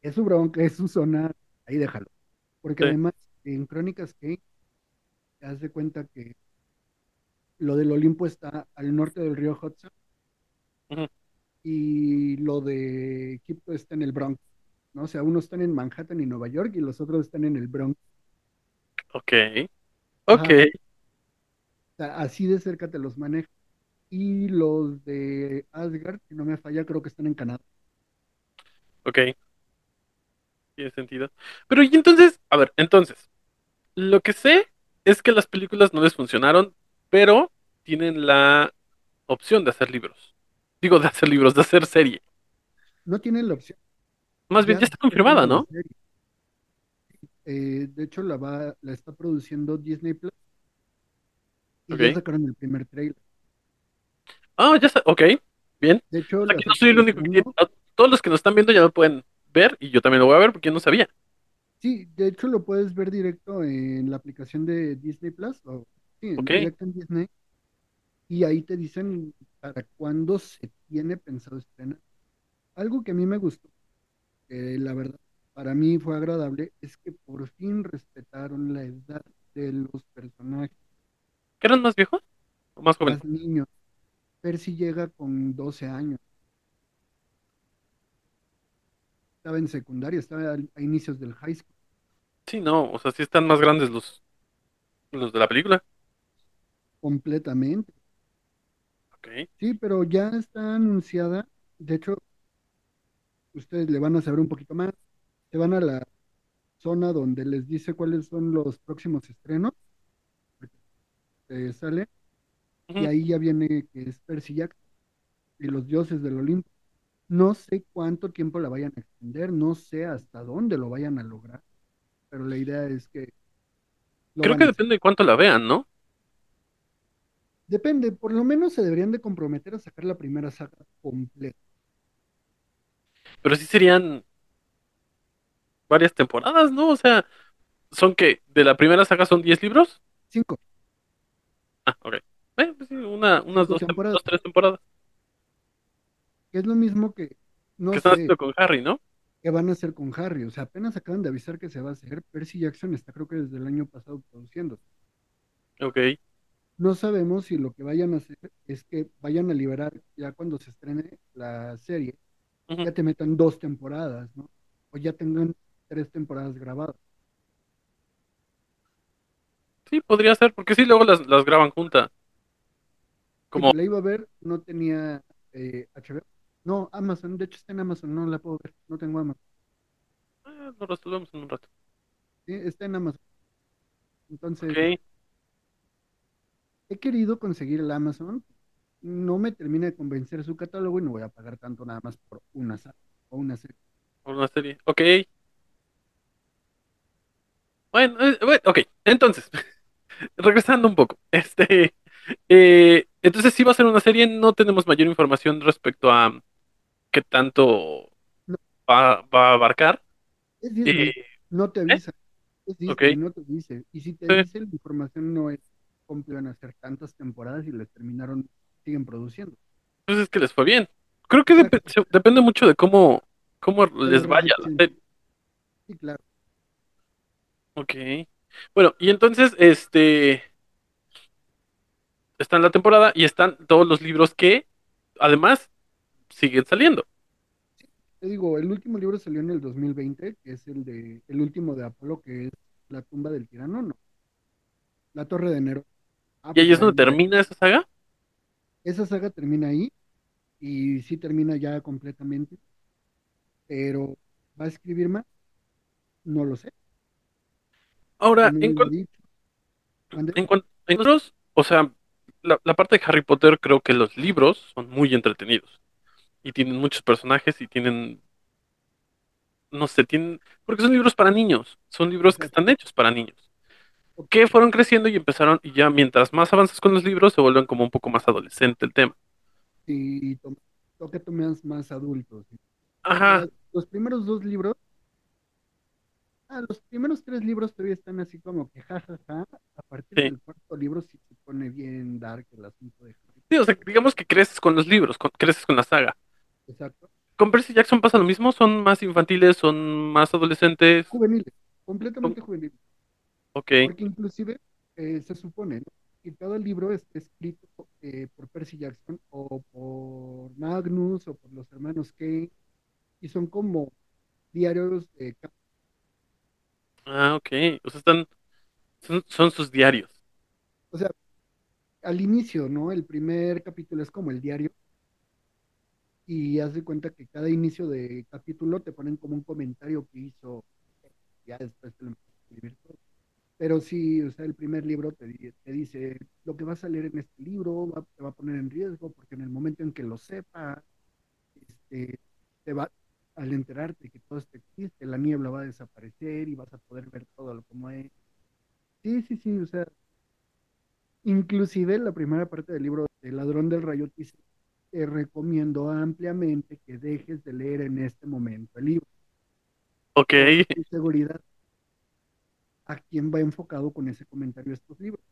Speaker 2: es su bronca, es su zona, ahí déjalo. Porque
Speaker 3: Sí.
Speaker 2: además, en Crónicas Kane, te das de cuenta que lo del Olimpo está al norte del río Hudson y lo de Egipto está en el Bronx. ¿no? O sea, unos están en Manhattan y Nueva York y los otros están en el Bronx.
Speaker 3: Ok. Ok.
Speaker 2: O sea, así de cerca te los maneja. Y los de Asgard, si no me falla, creo que están en Canadá.
Speaker 3: Ok. Tiene sentido. Pero y entonces, a ver, entonces, lo que sé es que las películas no les funcionaron, pero tienen la opción de hacer libros. Digo, de hacer libros, de hacer serie.
Speaker 2: No tienen la opción.
Speaker 3: Más bien, ya está confirmada, ¿no?
Speaker 2: serie. Eh, de hecho, la va, la está produciendo Disney Plus. Y ya sacaron el primer trailer.
Speaker 3: Ah, ya está, ok, bien.
Speaker 2: De hecho,
Speaker 3: que no soy el único que... Todos los que nos están viendo ya lo pueden ver y yo también lo voy a ver porque yo no sabía.
Speaker 2: Sí, de hecho lo puedes ver directo en la aplicación de Disney Plus, o sí, directo en Disney, y ahí te dicen para cuándo se tiene pensado estrenar. Algo que a mí me gustó, que la verdad para mí fue agradable, es que por fin respetaron la edad de los personajes,
Speaker 3: ¿Que eran más viejos o más jóvenes?
Speaker 2: más niños. Percy llega con 12 años. Estaba en secundaria, estaba a inicios del high school.
Speaker 3: Sí, no, o sea, sí están más grandes los, los de la película.
Speaker 2: completamente.
Speaker 3: Ok.
Speaker 2: Sí, pero ya está anunciada. De hecho, ustedes le van a saber un poquito más. Se van a la zona donde les dice cuáles son los próximos estrenos. Eh, sale. Y ahí ya viene que es Percy Jackson y los dioses del Olimpo. No sé cuánto tiempo la vayan a extender, no sé hasta dónde lo vayan a lograr, pero la idea es que...
Speaker 3: Creo que depende de cuánto la vean, ¿no?
Speaker 2: Depende, por lo menos se deberían de comprometer a sacar la primera saga completa.
Speaker 3: Pero sí serían varias temporadas, ¿no? O sea, son que de la primera saga son 10 libros.
Speaker 2: Cinco.
Speaker 3: Ah, ok. Eh, pues sí, una, unas dos, tem-
Speaker 2: temporadas.
Speaker 3: dos, tres temporadas.
Speaker 2: es lo mismo que, no
Speaker 3: que están haciendo con Harry, ¿no?
Speaker 2: qué van a hacer con Harry. O sea, apenas acaban de avisar que se va a hacer. Percy Jackson está creo que desde el año pasado produciendo.
Speaker 3: Ok.
Speaker 2: No sabemos si lo que vayan a hacer es que vayan a liberar ya cuando se estrene la serie, ya te metan dos temporadas, ¿no? O ya tengan tres temporadas grabadas.
Speaker 3: Sí, podría ser, porque sí, luego las, las graban juntas. Como,
Speaker 2: la iba a ver, no tenía eh, HBO. No, Amazon, de hecho está en Amazon, no la puedo ver, no tengo Amazon.
Speaker 3: ah, lo resolvemos en un rato.
Speaker 2: Sí, está en Amazon. Entonces, he querido conseguir el Amazon, no me termina de convencer su catálogo y no voy a pagar tanto nada más por una o una serie.
Speaker 3: Por una serie. Ok. Bueno, eh, bueno, ok. Entonces, regresando un poco. Este. eh, entonces, si va a ser una serie, no tenemos mayor información respecto a qué tanto
Speaker 2: No.
Speaker 3: va, va a abarcar.
Speaker 2: Es Disney,
Speaker 3: Eh,
Speaker 2: no te avisa. Es Disney,
Speaker 3: Ok.
Speaker 2: no te dice. Y si te
Speaker 3: Sí.
Speaker 2: la información no es cómo iban a hacer tantas temporadas y les terminaron, siguen produciendo.
Speaker 3: pues es que les fue bien. Creo que dep- se- depende mucho de cómo, cómo les vaya la
Speaker 2: recepción.
Speaker 3: serie.
Speaker 2: Sí, claro.
Speaker 3: Ok. Bueno, y entonces, este. Está en la temporada y están todos los libros que, además, siguen saliendo.
Speaker 2: Te digo, el último libro salió en el 2020, que es el de el último de Apolo, que es La tumba del tirano, no. La torre de enero. Ah,
Speaker 3: Y ahí
Speaker 2: pues
Speaker 3: es donde
Speaker 2: ahí-
Speaker 3: termina esa saga.
Speaker 2: Esa saga termina ahí y sí termina ya completamente. Pero ¿va a escribir más? No lo sé.
Speaker 3: Ahora, en.
Speaker 2: Mande.
Speaker 3: en cuanto a o sea, la, la parte de Harry Potter, creo que los libros son muy entretenidos. Y tienen muchos personajes y tienen. No sé, tienen. Porque son libros para niños. Son libros que están hechos para niños. Que fueron creciendo y empezaron. Y ya mientras más avanzas con los libros, se vuelven como un poco más adolescente el tema.
Speaker 2: y to- toca temas más adultos.
Speaker 3: Ajá.
Speaker 2: Los primeros dos libros, los primeros tres libros todavía están así como que jajaja. A partir
Speaker 3: Sí.
Speaker 2: del cuarto libro sí se pone bien dark el asunto de Harry.
Speaker 3: Sí, o sea, digamos que creces con los libros, con- creces con la saga.
Speaker 2: Exacto.
Speaker 3: Con Percy Jackson pasa lo mismo, son más infantiles, son más adolescentes.
Speaker 2: Juveniles, completamente juveniles.
Speaker 3: Ok,
Speaker 2: Porque inclusive eh, se supone ¿no? que cada libro está escrito eh, por Percy Jackson o por Magnus o por los hermanos Kane y son como diarios de
Speaker 3: ah, ok, o sea, están, son, sus diarios.
Speaker 2: o sea, al inicio, ¿no? El primer capítulo es como el diario y haz de cuenta que cada inicio de capítulo te ponen como un comentario que hizo, ya después te lo empiezas a escribir todo. Pero sí, o sea, el primer libro te, te dice lo que va a salir en este libro va- te va a poner en riesgo porque en el momento en que lo sepa, este, te va, al enterarte que todo esto existe, la niebla va a desaparecer y vas a poder ver todo lo como es. Sí, sí, sí, o sea, inclusive la primera parte del libro El ladrón del rayo te dice, te recomiendo ampliamente que dejes de leer en este momento el libro.
Speaker 3: Ok,
Speaker 2: seguridad. ¿A quién va enfocado con ese comentario estos libros?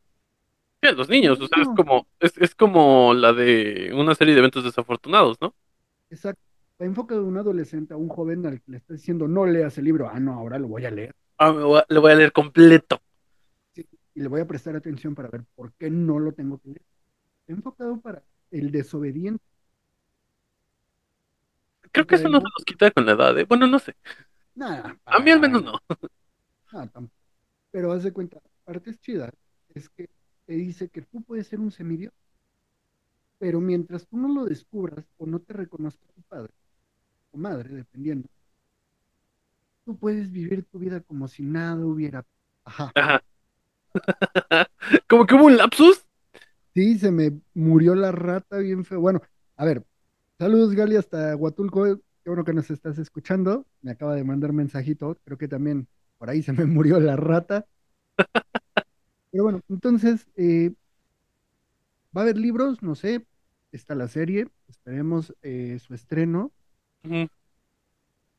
Speaker 3: sí, a los niños, o sea, es como, es, es como la de una serie de eventos desafortunados, ¿no?
Speaker 2: Exacto. Enfocado a un adolescente, a un joven al que le está diciendo, no leas el libro. Ah, no, ahora lo voy a leer.
Speaker 3: Ah, me voy a- le voy a leer completo.
Speaker 2: Sí, y le voy a prestar atención para ver por qué no lo tengo que leer. Está enfocado para el desobediente.
Speaker 3: Creo que eso no se nos quita con la edad, ¿eh? Bueno, no sé.
Speaker 2: Nada,
Speaker 3: A mí al menos no.
Speaker 2: nada, tampoco. Pero haz de cuenta, partes chidas es que te dice que tú puedes ser un semidios, pero mientras tú no lo descubras o no te reconozca tu padre o madre, dependiendo, tú puedes vivir tu vida como si nada hubiera. Ajá.
Speaker 3: Ajá. Como que hubo un lapsus.
Speaker 2: Sí, se me murió la rata bien feo. Bueno, a ver, saludos Gali hasta Huatulco. Qué bueno que nos estás escuchando. Me acaba de mandar mensajito. Creo que también por ahí se me murió la rata. Pero bueno, entonces, eh, ¿va a haber libros? No sé. Está la serie. Esperemos eh, su estreno.
Speaker 3: Ujú.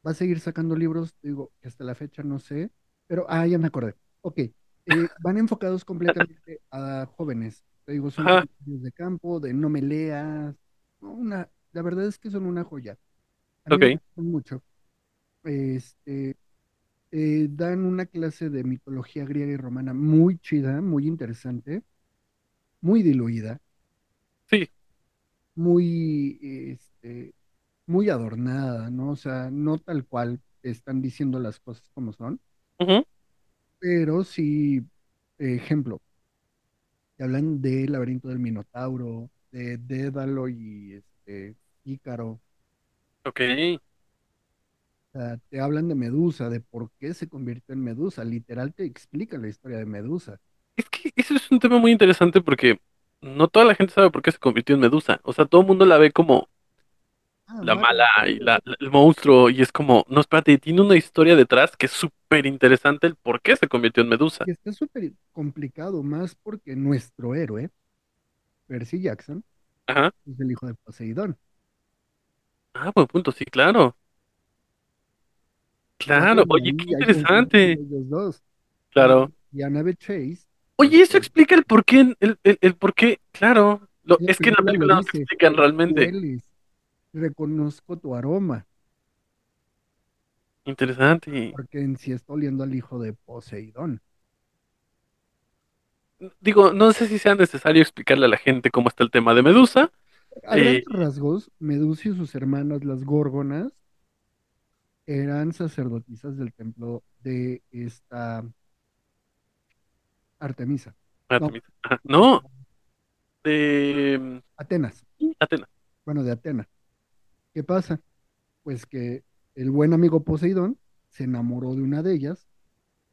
Speaker 2: Va a seguir sacando libros, digo, que hasta la fecha no sé. Pero, ah, ya me acordé. Ok. eh, van enfocados completamente a jóvenes. Te digo, son
Speaker 3: Ajá.
Speaker 2: comentarios de campo, de no me leas. ¿no? Una, la verdad es que son una joya. A mí
Speaker 3: Ok.
Speaker 2: gustan mucho. Este, eh, dan una clase de mitología griega y romana muy chida, muy interesante, muy diluida,
Speaker 3: Sí,
Speaker 2: muy, este, muy adornada, ¿no? O sea, no tal cual están diciendo las cosas como son, pero sí, ejemplo, te hablan del laberinto del Minotauro, de Dédalo y este, Ícaro.
Speaker 3: ok.
Speaker 2: O sea, te hablan de Medusa, de por qué se convirtió en Medusa. Literal te explica la historia de Medusa.
Speaker 3: Es que eso es un tema muy interesante porque no toda la gente sabe por qué se convirtió en Medusa. O sea, todo el mundo la ve como la
Speaker 2: vale.
Speaker 3: mala y la, la- el monstruo y es como, no, espérate, tiene una historia detrás que es súper interesante el por qué se convirtió en Medusa.
Speaker 2: Y está súper complicado, más porque nuestro héroe, Percy Jackson,
Speaker 3: Ajá.
Speaker 2: es el hijo de Poseidón.
Speaker 3: Ah, buen punto, sí, claro. Claro, oye, qué interesante.
Speaker 2: entre ellos dos.
Speaker 3: Claro.
Speaker 2: Y Annabeth Chase,
Speaker 3: Oye, eso
Speaker 2: este,
Speaker 3: explica el por qué, el, el, el por qué, claro. Lo,
Speaker 2: la
Speaker 3: es que en la
Speaker 2: película
Speaker 3: no
Speaker 2: dice,
Speaker 3: explican realmente.
Speaker 2: Reconozco tu aroma,
Speaker 3: Interesante.
Speaker 2: porque en sí está oliendo al hijo de Poseidón.
Speaker 3: Digo, no sé si sea necesario explicarle a la gente cómo está el tema de Medusa.
Speaker 2: A
Speaker 3: Eh,
Speaker 2: grandes rasgos, Medusa y sus hermanas, las Górgonas, eran sacerdotisas del templo de esta Artemisa. No,
Speaker 3: Artemisa. Ajá. No, de
Speaker 2: Atenas.
Speaker 3: mm, Atenas.
Speaker 2: Bueno, de Atenas. ¿Qué pasa? Pues que el buen amigo Poseidón se enamoró de una de ellas.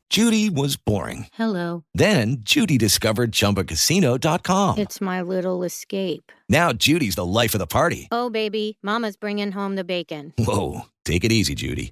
Speaker 4: Judy was boring.
Speaker 5: Hello.
Speaker 4: Then Judy discovered ChumbaCasino.com.
Speaker 5: It's my little escape.
Speaker 4: Now Judy's the life of the party.
Speaker 5: Oh, baby, Mama's bringing home the bacon.
Speaker 4: Whoa, take it easy, Judy.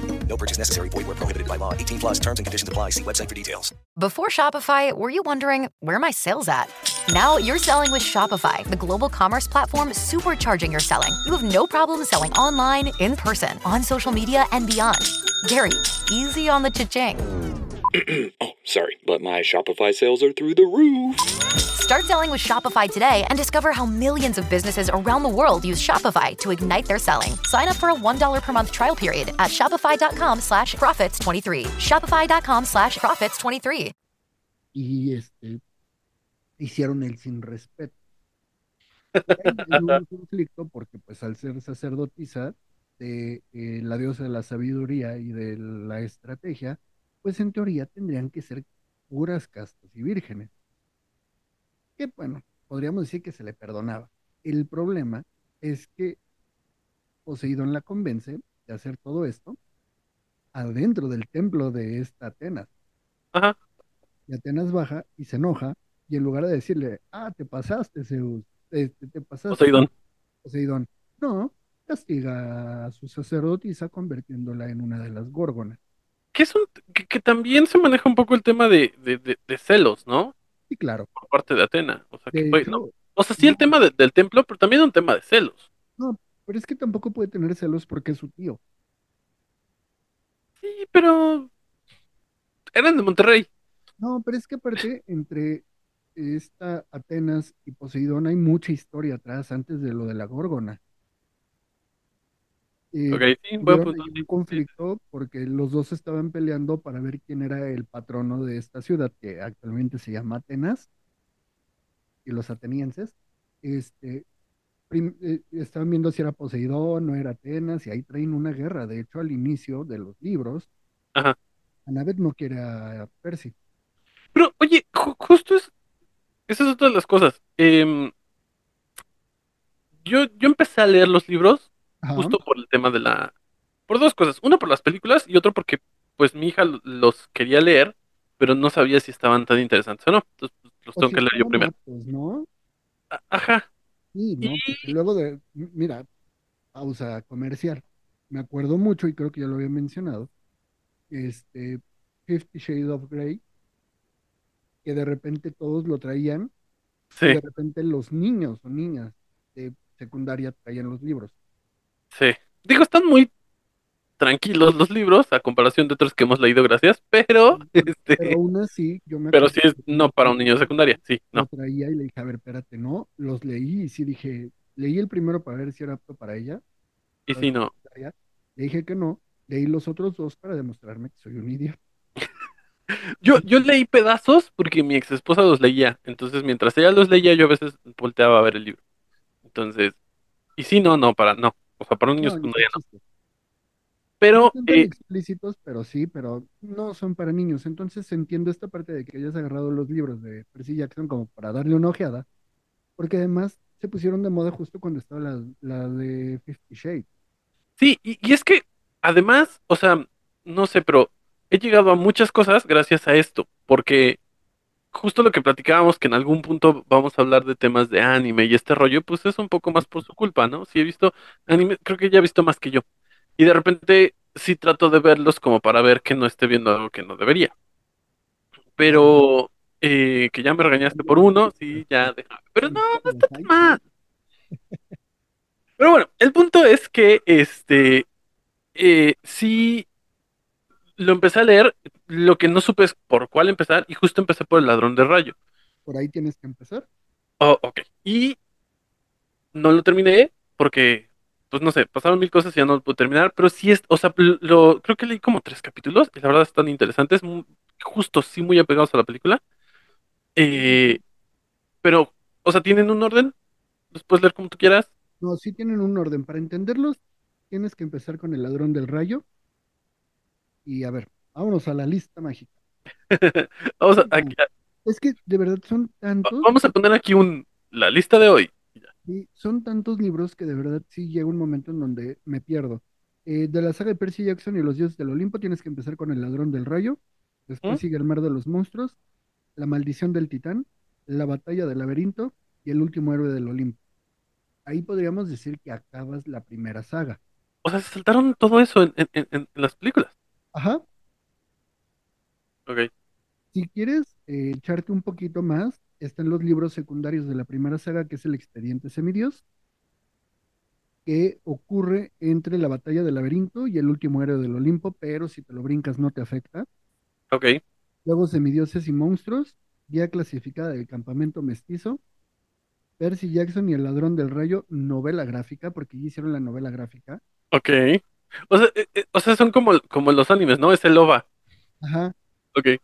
Speaker 4: No purchase necessary. Void where prohibited by law. 18 plus terms and conditions apply. See website for details.
Speaker 7: Before Shopify, were you wondering where are my sales at? Now you're selling with Shopify, the global commerce platform supercharging your selling. You have no problem selling online, in person, on social media, and beyond. Gary, easy on the cha-ching.
Speaker 8: oh, sorry, but my Shopify sales are through the roof.
Speaker 7: Start selling with Shopify today and discover how millions of businesses around the world use Shopify to ignite their selling. Sign up for a $1 per month trial period at shopify.com slash profits 23. Shopify.com slash profits 23.
Speaker 2: y este hicieron el sin respeto. Y ahí hubo un conflicto porque pues al ser sacerdotisa de eh, la diosa de la sabiduría y de la estrategia, pues en teoría tendrían que ser puras castas y vírgenes. Que bueno, podríamos decir que se le perdonaba. El problema es que Poseidón la convence de hacer todo esto adentro del templo de esta Atenas.
Speaker 3: Ajá.
Speaker 2: Y Atenas baja y se enoja, y en lugar de decirle, ah, te pasaste, Zeus, te, te- te pasaste,
Speaker 3: Poseidón.
Speaker 2: Poseidón, no, castiga a su sacerdotisa convirtiéndola en una de las górgonas.
Speaker 3: Que, es un, que, que también se maneja un poco el tema de, de, de- de celos, ¿no?
Speaker 2: Y claro,
Speaker 3: Por parte de Atena. O sea, que
Speaker 2: de
Speaker 3: fue-
Speaker 2: hecho,
Speaker 3: no, o sea, sí el tema de- del templo, pero también un tema de celos.
Speaker 2: no, pero es que tampoco puede tener celos porque es su tío.
Speaker 3: Sí, pero eran de Monterrey.
Speaker 2: No, pero es que aparte, entre esta Atenas y Poseidón hay mucha historia atrás antes de lo de la górgona.
Speaker 3: Ok, sí, buen
Speaker 2: tuvieron
Speaker 3: punto,
Speaker 2: ahí
Speaker 3: sí,
Speaker 2: un conflicto porque los dos estaban peleando para ver quién era el patrono de esta ciudad, que actualmente se llama Atenas, y los atenienses, este, eh, estaban viendo si era Poseidón, no era Atenas, y ahí traen una guerra. De hecho, al inicio de los libros,
Speaker 3: Ajá.
Speaker 2: Annabeth no quiere a Percy.
Speaker 3: Pero, oye, ju- justo es. Esa es otra de las cosas. Em, yo, yo empecé a leer los libros
Speaker 2: Ajá.
Speaker 3: justo por el tema de la... Por dos cosas. Una por las películas y otro porque pues mi hija lo- los quería leer, pero no sabía si estaban tan interesantes o no. Entonces pues, los
Speaker 2: O
Speaker 3: tengo
Speaker 2: si
Speaker 3: que leer yo primero.
Speaker 2: aptos, ¿no?
Speaker 3: Ajá.
Speaker 2: Sí, ¿no? Porque luego de, mira, pausa comercial. Me acuerdo mucho, y creo que ya lo había mencionado, este, Fifty Shades of Grey, que de repente todos lo traían, y
Speaker 3: Sí,
Speaker 2: de repente los niños o niñas de secundaria traían los libros.
Speaker 3: Sí. Digo, están muy tranquilos los libros a comparación de otros que hemos leído, gracias, pero
Speaker 2: Pero
Speaker 3: este,
Speaker 2: aún así, yo me
Speaker 3: pero sí es no para un niño de secundaria, sí,
Speaker 2: lo
Speaker 3: no.
Speaker 2: traía y le dije, a ver, espérate, no, los leí y sí dije, leí el primero para ver si era apto para ella,
Speaker 3: Y sí, no.
Speaker 2: le dije que no, leí los otros dos para demostrarme que soy un idiota.
Speaker 3: Yo, yo leí pedazos porque mi ex esposa los leía, entonces mientras ella los leía yo a veces volteaba a ver el libro. Entonces, y sí, no, no, para, no. O sea, para un niño
Speaker 2: No,
Speaker 3: secundaria no.
Speaker 2: No
Speaker 3: Pero,
Speaker 2: tan
Speaker 3: eh,
Speaker 2: explícitos, pero sí, pero no son para niños. Entonces entiendo esta parte de que hayas agarrado los libros de Percy Jackson como para darle una ojeada, porque además se pusieron de moda justo cuando estaba la, la de Fifty Shades.
Speaker 3: sí, y, y es que además, o sea, no sé, pero he llegado a muchas cosas gracias a esto, porque justo lo que platicábamos, que en algún punto vamos a hablar de temas de anime y este rollo, pues es un poco más por su culpa, ¿no? Sí he visto anime, creo que ella ha visto más que yo. Y de repente sí trato de verlos como para ver que no esté viendo algo que no debería. Pero eh, que ya me regañaste por uno, sí, ya déjame. Pero no, no está tan mal. Pero bueno, el punto es que este eh, sí lo empecé a leer, lo que no supe es por cuál empezar, y justo empecé por el ladrón de rayo.
Speaker 2: Por ahí tienes que empezar.
Speaker 3: Oh, ok. Y no lo terminé porque, pues no sé, pasaron mil cosas y ya no lo pude terminar, pero sí es, o sea, lo, creo que leí como tres capítulos y la verdad están interesantes, mu- justo sí muy apegados a la película. Eh, pero, o sea, tienen un orden, los puedes leer como tú quieras.
Speaker 2: No, sí tienen un orden. Para entenderlos, tienes que empezar con el ladrón del rayo. Y a ver, vámonos a la lista mágica.
Speaker 3: Vamos a, aquí-
Speaker 2: Es que de verdad son tantos.
Speaker 3: vamos a poner aquí un, la lista de hoy.
Speaker 2: Sí, son tantos libros que de verdad sí llega un momento en donde me pierdo. Eh, de la saga de Percy Jackson y los dioses del Olimpo tienes que empezar con el ladrón del rayo, después
Speaker 3: ¿Mm?
Speaker 2: sigue el mar de los monstruos, la maldición del titán, la batalla del laberinto y el último héroe del Olimpo. Ahí podríamos decir que acabas la primera saga.
Speaker 3: O sea, se saltaron todo eso en, en- en- en las películas.
Speaker 2: Ajá.
Speaker 3: Ok.
Speaker 2: Si quieres eh, echarte un poquito más, están los libros secundarios de la primera saga, que es el Expediente Semidios, que ocurre entre la batalla del laberinto y el último héroe del Olimpo, pero si te lo brincas no te afecta.
Speaker 3: Ok.
Speaker 2: Luego Semidioses y Monstruos, guía clasificada del campamento mestizo, Percy Jackson y el ladrón del rayo, novela gráfica, porque ya hicieron la novela gráfica.
Speaker 3: Ok. O sea, eh, eh, o sea, son como, como los animes, ¿no? Es el OVA.
Speaker 2: Ajá.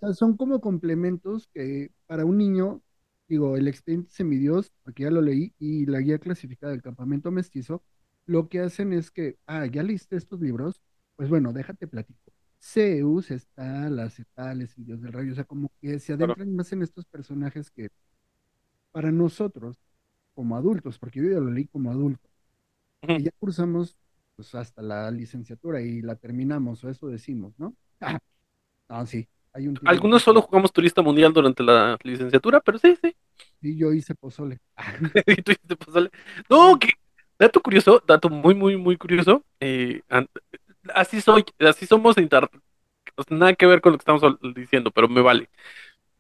Speaker 2: O sea, son como complementos que para un niño, digo, el expediente semidios, porque ya lo leí, y la guía clasificada del campamento mestizo, lo que hacen es que, ah, ya leíste estos libros, pues bueno, déjate platico. Zeus está, las etales, el dios del rayo, o sea, como que se
Speaker 3: Claro.
Speaker 2: adentran más en estos personajes que para nosotros, como adultos, porque yo ya lo leí como adulto, y ya cursamos pues hasta la licenciatura y la terminamos, o eso decimos, ¿no? Ah, no, sí, hay un título
Speaker 3: Algunos solo jugamos turista mundial durante la licenciatura, pero sí, sí.
Speaker 2: Sí, yo hice pozole.
Speaker 3: Y tú dijiste, pues, dale. No, que dato curioso, dato muy, muy, muy curioso. eh, así soy, así somos inter- o sea, nada que ver con lo que estamos diciendo, pero me vale.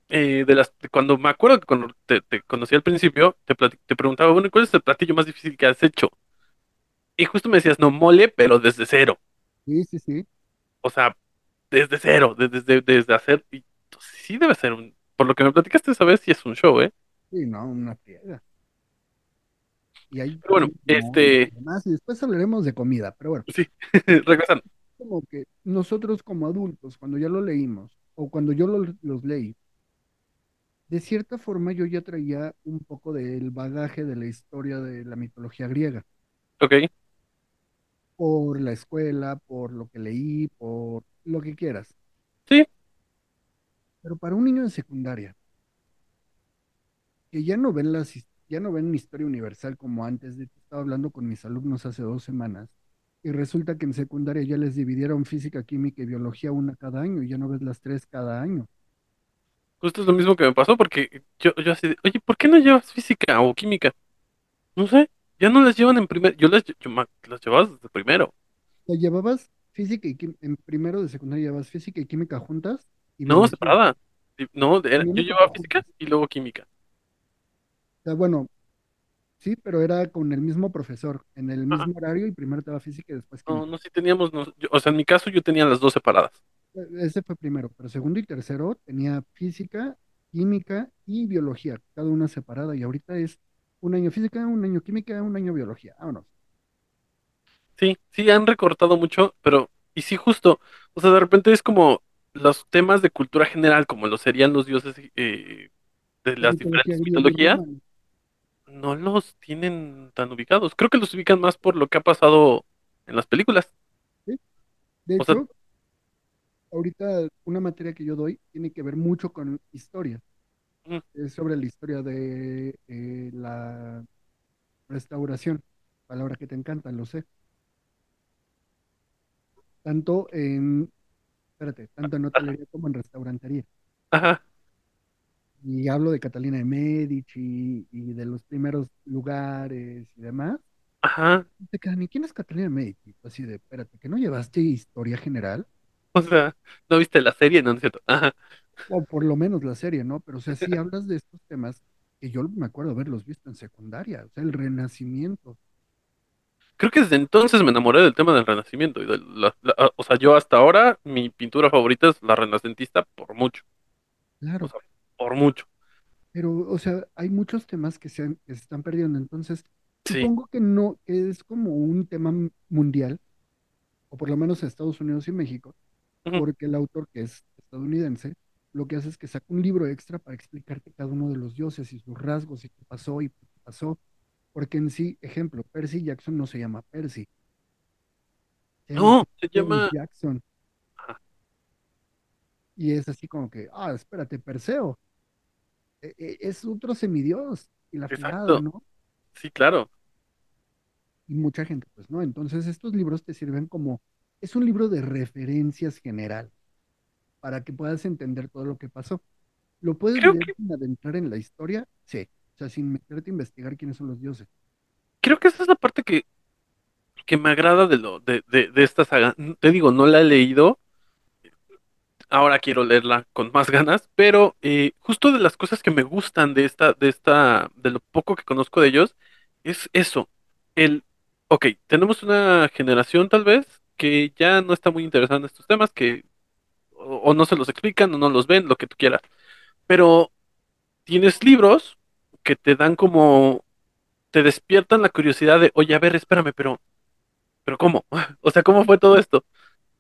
Speaker 3: Eh, de las, cuando me acuerdo que cuando te, te conocí al principio, te, te preguntaba, bueno, ¿cuál es el platillo más difícil que has hecho? Y justo me decías, no, mole, pero desde cero.
Speaker 2: Sí, sí, sí.
Speaker 3: O sea, desde cero, de- desde, desde hacer. Y sí debe ser un. Por lo que me platicaste esa vez, sí es un show, ¿eh?
Speaker 2: Sí, no, una piedra. Y ahí,
Speaker 3: Pero bueno,
Speaker 2: no,
Speaker 3: este-
Speaker 2: Además, y después hablaremos de comida, pero bueno.
Speaker 3: Sí, regresando.
Speaker 2: Como que nosotros como adultos, cuando ya lo leímos, o cuando yo lo- los leí, de cierta forma yo ya traía un poco del bagaje de la historia de la mitología griega,
Speaker 3: Ok,
Speaker 2: por la escuela, por lo que leí, por lo que quieras.
Speaker 3: Sí.
Speaker 2: Pero para un niño de secundaria, que ya no ven las, ya no ven historia universal como antes. De estaba hablando con mis alumnos hace dos semanas y resulta que en secundaria ya les dividieron física, química y biología una cada año y ya no ves las tres cada año.
Speaker 3: Justo es lo mismo que me pasó porque yo, yo así, de, oye, ¿por qué no llevas física o química? No sé, ya no las llevan en primer, yo las, yo ma- las llevaba desde primero.
Speaker 2: ¿O llevabas física y química, en primero de secundaria llevabas física y química juntas? Y
Speaker 3: No, separada. No, era- yo llevaba física y luego química.
Speaker 2: O sea, bueno, sí, pero era con el mismo profesor, en el
Speaker 3: Ajá.
Speaker 2: mismo horario y primero te daba física y después
Speaker 3: No,
Speaker 2: química.
Speaker 3: no, sí teníamos, no, yo- o sea, en mi caso yo tenía las dos separadas.
Speaker 2: E- Ese fue primero, pero segundo y tercero tenía física, química y biología, cada una separada. Y ahorita es un año física, un año química, un año biología. Vámonos.
Speaker 3: Sí, sí, han recortado mucho, pero, y sí, justo, o sea, de repente es como los temas de cultura general, como lo serían los dioses eh, de
Speaker 2: La
Speaker 3: las diferentes mitologías, no los tienen tan ubicados. Creo que los ubican más por lo que ha pasado en las películas.
Speaker 2: ¿sí? De
Speaker 3: O sea-
Speaker 2: hecho, ahorita una materia que yo doy tiene que ver mucho con historia.
Speaker 3: Ujú.
Speaker 2: Es sobre la historia de eh, la restauración, palabra que te encanta, lo sé. Tanto en, espérate, tanto en hotelería como en restaurantería.
Speaker 3: Ajá,
Speaker 2: Y hablo de Catalina de Medici y de los primeros lugares y demás.
Speaker 3: ajá,
Speaker 2: te quedan, ¿y quién es Catalina de Medici? Así de, espérate, ¿que no llevaste historia general?
Speaker 3: o sea, ¿no viste la serie? No, no es cierto. Ajá,
Speaker 2: O por lo menos la serie, ¿no? Pero o sea, sí hablas de estos temas que yo me acuerdo haberlos visto en secundaria, o sea, el renacimiento.
Speaker 3: Creo que desde entonces me enamoré del tema del Renacimiento. Y de la- la- o sea, yo hasta ahora, mi pintura favorita es la renacentista por mucho,
Speaker 2: Claro,
Speaker 3: o sea, por mucho.
Speaker 2: pero, o sea, hay muchos temas que se, han- que se están perdiendo. Entonces,
Speaker 3: Sí,
Speaker 2: supongo que no, que es como un tema mundial, o por lo menos en Estados Unidos y México, porque el autor, que es estadounidense, lo que hace es que saca un libro extra para explicarte cada uno de los dioses y sus rasgos y qué pasó y qué pasó. Porque en sí, ejemplo, Percy Jackson no se llama Percy, se llama
Speaker 3: no, se llama...
Speaker 2: Jackson.
Speaker 3: Ajá.
Speaker 2: Y es así como que, ah, espérate, Perseo. e- e- es otro semidios y la fregada. ¿no?
Speaker 3: Sí, claro.
Speaker 2: Y mucha gente, pues no. Entonces, estos libros te sirven como, es un libro de referencias general para que puedas entender todo lo que pasó. ¿Lo puedes
Speaker 3: Creo
Speaker 2: leer
Speaker 3: que-
Speaker 2: sin adentrar en la historia? Sí. O sea, sin meterte a investigar quiénes son los dioses.
Speaker 3: Creo que esa es la parte que, que me agrada de lo de, de, de esta saga. Te digo, no la he leído. Ahora quiero leerla con más ganas, pero eh, justo de las cosas que me gustan de esta, de esta, de lo poco que conozco de ellos, es eso. El, ok, tenemos una generación tal vez que ya no está muy interesada en estos temas, que o, o no se los explican o no los ven, lo que tú quieras. Pero tienes libros que te dan como, te despiertan la curiosidad de, oye, a ver, espérame, pero, pero ¿cómo? O sea, ¿cómo fue todo esto?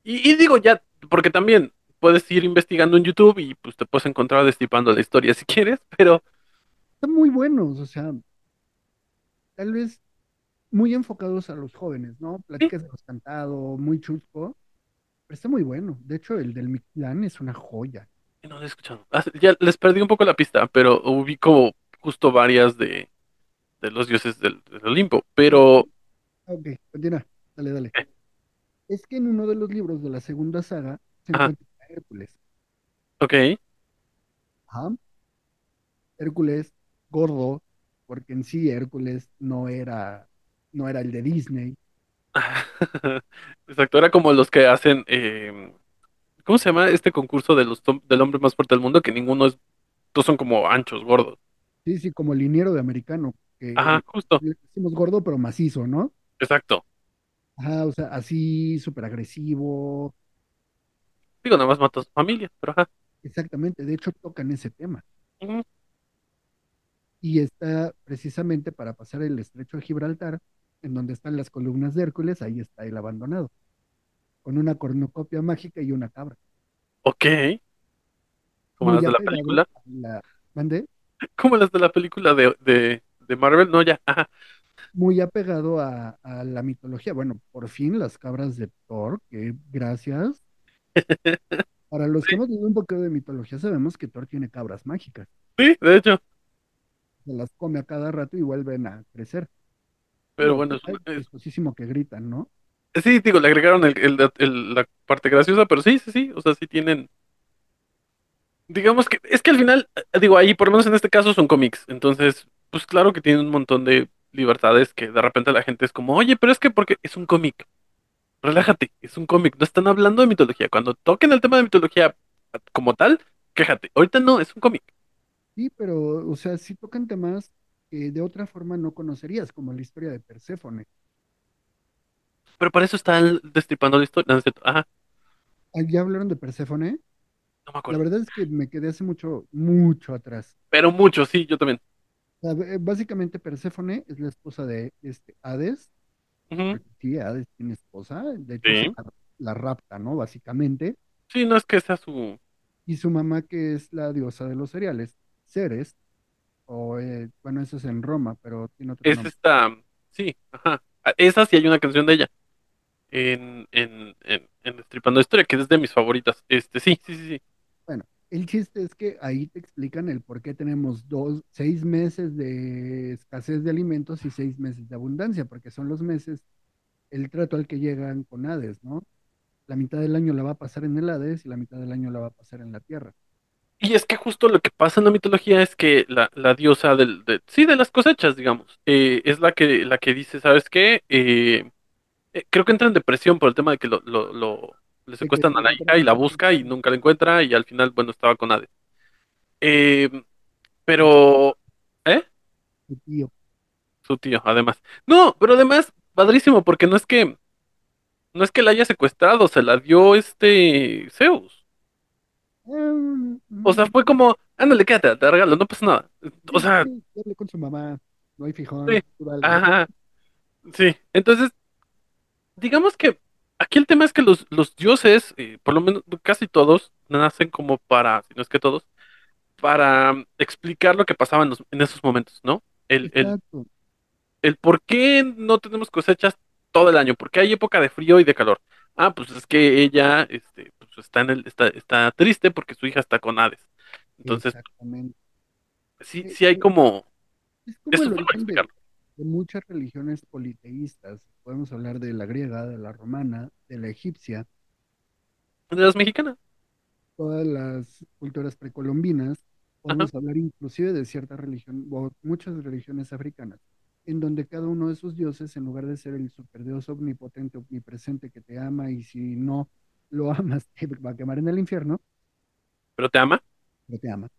Speaker 3: Y, y digo ya, porque también puedes ir investigando en YouTube y pues te puedes encontrar destipando la historia si quieres, pero
Speaker 2: Están muy buenos, o sea, tal vez muy enfocados a los jóvenes, ¿no? Pláticas de los cantado, muy chusco, pero está muy bueno. De hecho, el del Mictlán es una joya.
Speaker 3: no lo he escuchado. Ah, Ya les perdí un poco la pista, pero ubico justo varias de, de los dioses del, del Olimpo, pero
Speaker 2: Ok, continúa, dale, dale.
Speaker 3: Eh.
Speaker 2: Es que en uno de los libros de la segunda saga se
Speaker 3: Ajá.
Speaker 2: encuentra Hércules.
Speaker 3: ok,
Speaker 2: Ajá. Hércules gordo, porque en sí Hércules no era, no era el de Disney.
Speaker 3: exacto, era como los que hacen, eh, ¿cómo se llama este concurso de los del hombre más fuerte del mundo? Que ninguno es, todos son como anchos, gordos.
Speaker 2: Sí, sí, como liniero de americano, que
Speaker 3: Ajá, justo,
Speaker 2: le decimos gordo pero macizo, ¿no?
Speaker 3: exacto.
Speaker 2: Ajá, o sea, así, súper agresivo.
Speaker 3: Digo, nada más mató a su familia, pero ajá.
Speaker 2: Exactamente, de hecho tocan ese tema. Y está precisamente para pasar el estrecho de Gibraltar, en donde están las columnas de Hércules, ahí está el abandonado, con una cornucopia mágica y una cabra.
Speaker 3: Ok. Como las de la película.
Speaker 2: la- ¿Mande?
Speaker 3: Como las de la película de, de, de Marvel, no, ya, ajá.
Speaker 2: muy apegado a, a la mitología. Bueno, por fin las cabras de Thor, que gracias. Para los que hemos leído un poco de mitología, sabemos que Thor tiene cabras mágicas.
Speaker 3: Sí, de hecho.
Speaker 2: se las come a cada rato y vuelven a crecer.
Speaker 3: Pero bueno, es,
Speaker 2: chistosísimo que gritan, ¿no?
Speaker 3: sí, digo, le agregaron el- el- el- la parte graciosa, pero sí, sí, sí, o sea, sí tienen, digamos que, es que al final, eh, digo, ahí por lo menos en este caso son cómics, entonces, pues claro que tienen un montón de libertades que de repente la gente es como, oye, pero es que porque es un cómic, relájate, es un cómic, no están hablando de mitología, cuando toquen el tema de mitología como tal, quéjate, ahorita no, es un cómic,
Speaker 2: Sí, pero, o sea, sí tocan temas que de otra forma no conocerías, como la historia de Perséfone.
Speaker 3: pero para eso están destripando la historia, ajá,
Speaker 2: Ah, ¿Ya hablaron de Perséfone?
Speaker 3: No me
Speaker 2: La
Speaker 3: acuerdo,
Speaker 2: verdad es que me quedé hace mucho, mucho atrás.
Speaker 3: pero mucho, sí, yo también.
Speaker 2: O sea, b- básicamente Perséfone es la esposa de este Hades. Sí, Hades tiene esposa. De hecho,
Speaker 3: Sí.
Speaker 2: la, la rapta, ¿no? Básicamente.
Speaker 3: Sí, no es que sea su,
Speaker 2: Y su mamá, que es la diosa de los cereales, Ceres. O, eh, bueno, eso es en Roma, pero tiene otro
Speaker 3: Es
Speaker 2: nombre.
Speaker 3: esta, sí, ajá. A- Esa sí hay una canción de ella en, en, en, en Destripando la Historia, que es de mis favoritas. Este, sí, sí, sí, sí.
Speaker 2: El chiste es que ahí te explican el por qué tenemos dos, seis meses de escasez de alimentos y seis meses de abundancia, porque son los meses, el trato al que llegan con Hades, ¿no? La mitad del año la va a pasar en el Hades y la mitad del año la va a pasar en la Tierra.
Speaker 3: Y es que justo lo que pasa en la mitología es que la, la diosa del, de, sí, de las cosechas, digamos, eh, es la que, la que dice, ¿sabes qué? Eh, eh, creo que entra en depresión por el tema de que lo, lo, lo- le secuestran a la hija y la busca y nunca la encuentra y al final, bueno, estaba con Hades. Eh, pero, ¿eh?
Speaker 2: su tío.
Speaker 3: Su tío, además. No, pero además, padrísimo, porque no es que, no es que la haya secuestrado, se la dio este Zeus.
Speaker 2: Mm,
Speaker 3: O sea, fue como, ándale, quédate, te regalo, no pasa nada. O sea,
Speaker 2: con su mamá, no hay fijón,
Speaker 3: sí, ajá, sí. Entonces, digamos que aquí el tema es que los, los dioses, eh, por lo menos casi todos, nacen como para, si no es que todos, para mm, explicar lo que pasaba en, los- en esos momentos, ¿no? El, el, el por qué no tenemos cosechas todo el año, porque hay época de frío y de calor. Ah, pues es que ella este, pues está en el, está, está triste porque su hija está con Hades. Entonces, sí,
Speaker 2: Eh,
Speaker 3: sí hay
Speaker 2: eh,
Speaker 3: como,
Speaker 2: Es como el origen de. De muchas religiones politeístas. Podemos hablar de la griega, de la romana, de la egipcia,
Speaker 3: De las mexicanas.
Speaker 2: todas las culturas precolombinas. Podemos hablar inclusive de cierta religión, o muchas religiones africanas, en donde cada uno de esos dioses, en lugar de ser el superdios omnipotente, omnipresente que te ama y si no lo amas te va a quemar en el infierno,
Speaker 3: ¿Pero te ama?
Speaker 2: pero te ama.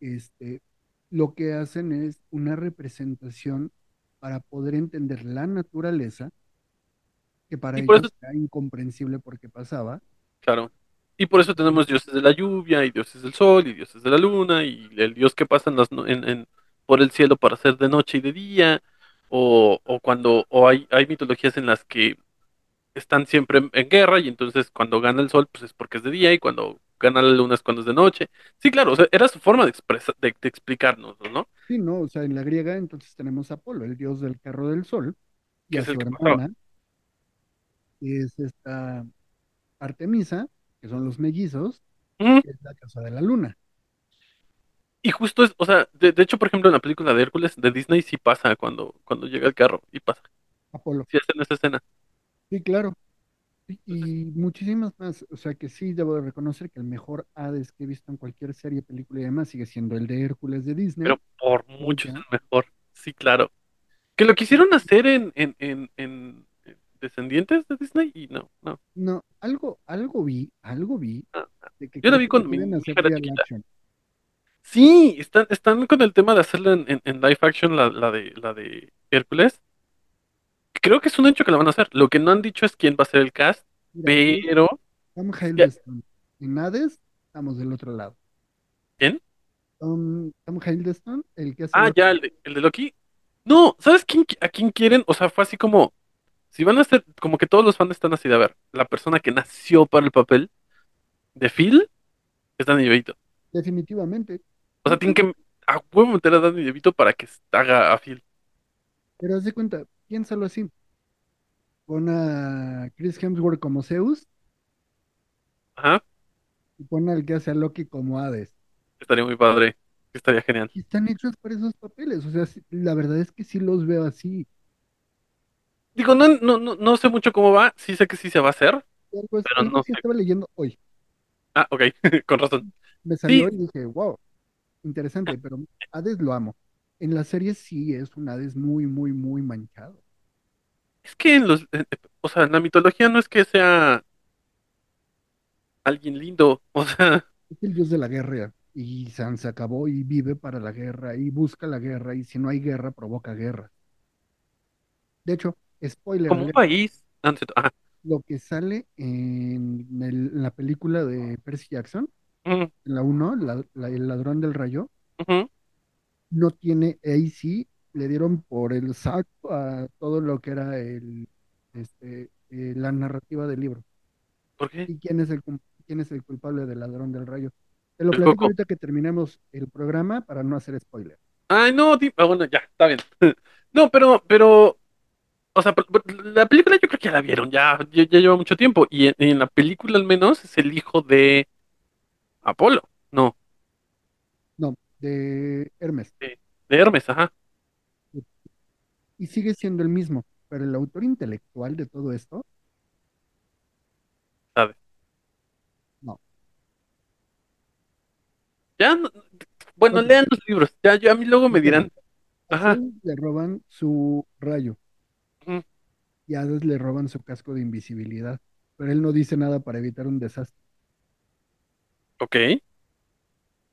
Speaker 2: Este, lo que hacen es una representación para poder entender la naturaleza, que para ellos
Speaker 3: eso-
Speaker 2: era incomprensible porque pasaba.
Speaker 3: Claro. Y por eso tenemos dioses de la lluvia, y dioses del sol, y dioses de la luna, y el dios que pasa en las en- en- por el cielo para hacer de noche y de día, o, o cuando, o hay, hay mitologías en las que están siempre en, en guerra, y entonces cuando gana el sol, pues es porque es de día, y cuando es cuando es de noche. Sí, claro, o sea, era su forma de expresar, de, de explicarnos, ¿no?
Speaker 2: Sí, ¿no? O sea, en la griega entonces tenemos a Apolo, el dios del carro del sol, y
Speaker 3: Que
Speaker 2: a
Speaker 3: es
Speaker 2: su hermana, que es esta Artemisa, que son los mellizos, que es la casa de la luna.
Speaker 3: Y justo es, o sea, de, de hecho, por ejemplo, en la película de Hércules de Disney sí pasa cuando, cuando llega el carro, y pasa.
Speaker 2: Apolo.
Speaker 3: Sí hacen esa escena.
Speaker 2: Sí, claro. Y, muchísimas más. O sea que sí, debo de reconocer que el mejor Hades que he visto en cualquier serie, película y demás sigue siendo el de Hércules de Disney.
Speaker 3: Pero por mucho es el mejor. Sí, claro. Que lo quisieron hacer en, en, en, en Descendientes de Disney y no, no.
Speaker 2: No, algo, algo vi, algo vi de que
Speaker 3: Yo
Speaker 2: creo
Speaker 3: vi cuando mi. Sí, están, están con el tema de hacerlo en, en, en live action, la, la de, la de Hércules. Creo que es un hecho que la van a hacer. Lo que no han dicho es quién va a ser el cast,
Speaker 2: Mira,
Speaker 3: pero...
Speaker 2: Tom Hiddleston. En Hades estamos del otro lado.
Speaker 3: ¿Quién?
Speaker 2: Tom, Tom Hiddleston, el que hace
Speaker 3: Ah,
Speaker 2: Loki.
Speaker 3: ya, el de, el de Loki. No, ¿sabes quién, qui- a quién quieren? O sea, fue así como, si van a hacer, como que todos los fans están así de, a ver, la persona que nació para el papel de Phil es Danny DeVito.
Speaker 2: Definitivamente.
Speaker 3: O sea, tienen que a huevo meter a Danny DeVito para que haga a Phil.
Speaker 2: Pero haz de cuenta, piénsalo así. Pon a Chris Hemsworth como Zeus
Speaker 3: Ajá,
Speaker 2: y pon al que hace a Loki como Hades.
Speaker 3: estaría muy padre. Estaría genial.
Speaker 2: Y están hechos para esos papeles. O sea, la verdad es que sí los veo así.
Speaker 3: Digo, no, no, no, no sé mucho cómo va, sí sé que sí se va a hacer, pero no sé.
Speaker 2: estaba leyendo hoy.
Speaker 3: Ah, ok, con razón.
Speaker 2: Me salió
Speaker 3: Sí.
Speaker 2: y dije, wow, interesante, pero Hades lo amo. En la serie sí es un Hades muy, muy, muy manchado.
Speaker 3: Es que en los, eh, eh, o sea, en la mitología no es que sea alguien lindo, o sea,
Speaker 2: Es el dios de la guerra y San se acabó y vive para la guerra y busca la guerra y si no hay guerra provoca guerra. De hecho, spoiler
Speaker 3: como un
Speaker 2: alert,
Speaker 3: país. Ah,
Speaker 2: lo que sale en, el- en la película de Percy Jackson, en la 1, la- la- el ladrón del rayo,
Speaker 3: ujú.
Speaker 2: No tiene, ahí sí le dieron por el saco a todo lo que era el, este, eh, la narrativa del libro.
Speaker 3: ¿Por qué?
Speaker 2: ¿Y quién es el, quién es el culpable del ladrón del rayo? Te lo platico
Speaker 3: Coco.
Speaker 2: ahorita que terminemos el programa para no hacer spoiler.
Speaker 3: Ay, no, ah, bueno, ya, está bien. No, pero, pero, o sea, la película yo creo que ya la vieron, ya, ya, lleva mucho tiempo, y en, en la película al menos es el hijo de Apolo, No,
Speaker 2: de Hermes.
Speaker 3: de, de Hermes, ajá.
Speaker 2: Y sigue siendo el mismo, pero el autor intelectual de todo esto,
Speaker 3: ¿Sabe?
Speaker 2: no.
Speaker 3: Ya, no- bueno, lean los libros, ya, yo, a mí luego me dirán, Ajá.
Speaker 2: Le roban su rayo y a Hades le roban su casco de invisibilidad, pero él no dice nada para evitar un desastre.
Speaker 3: ok,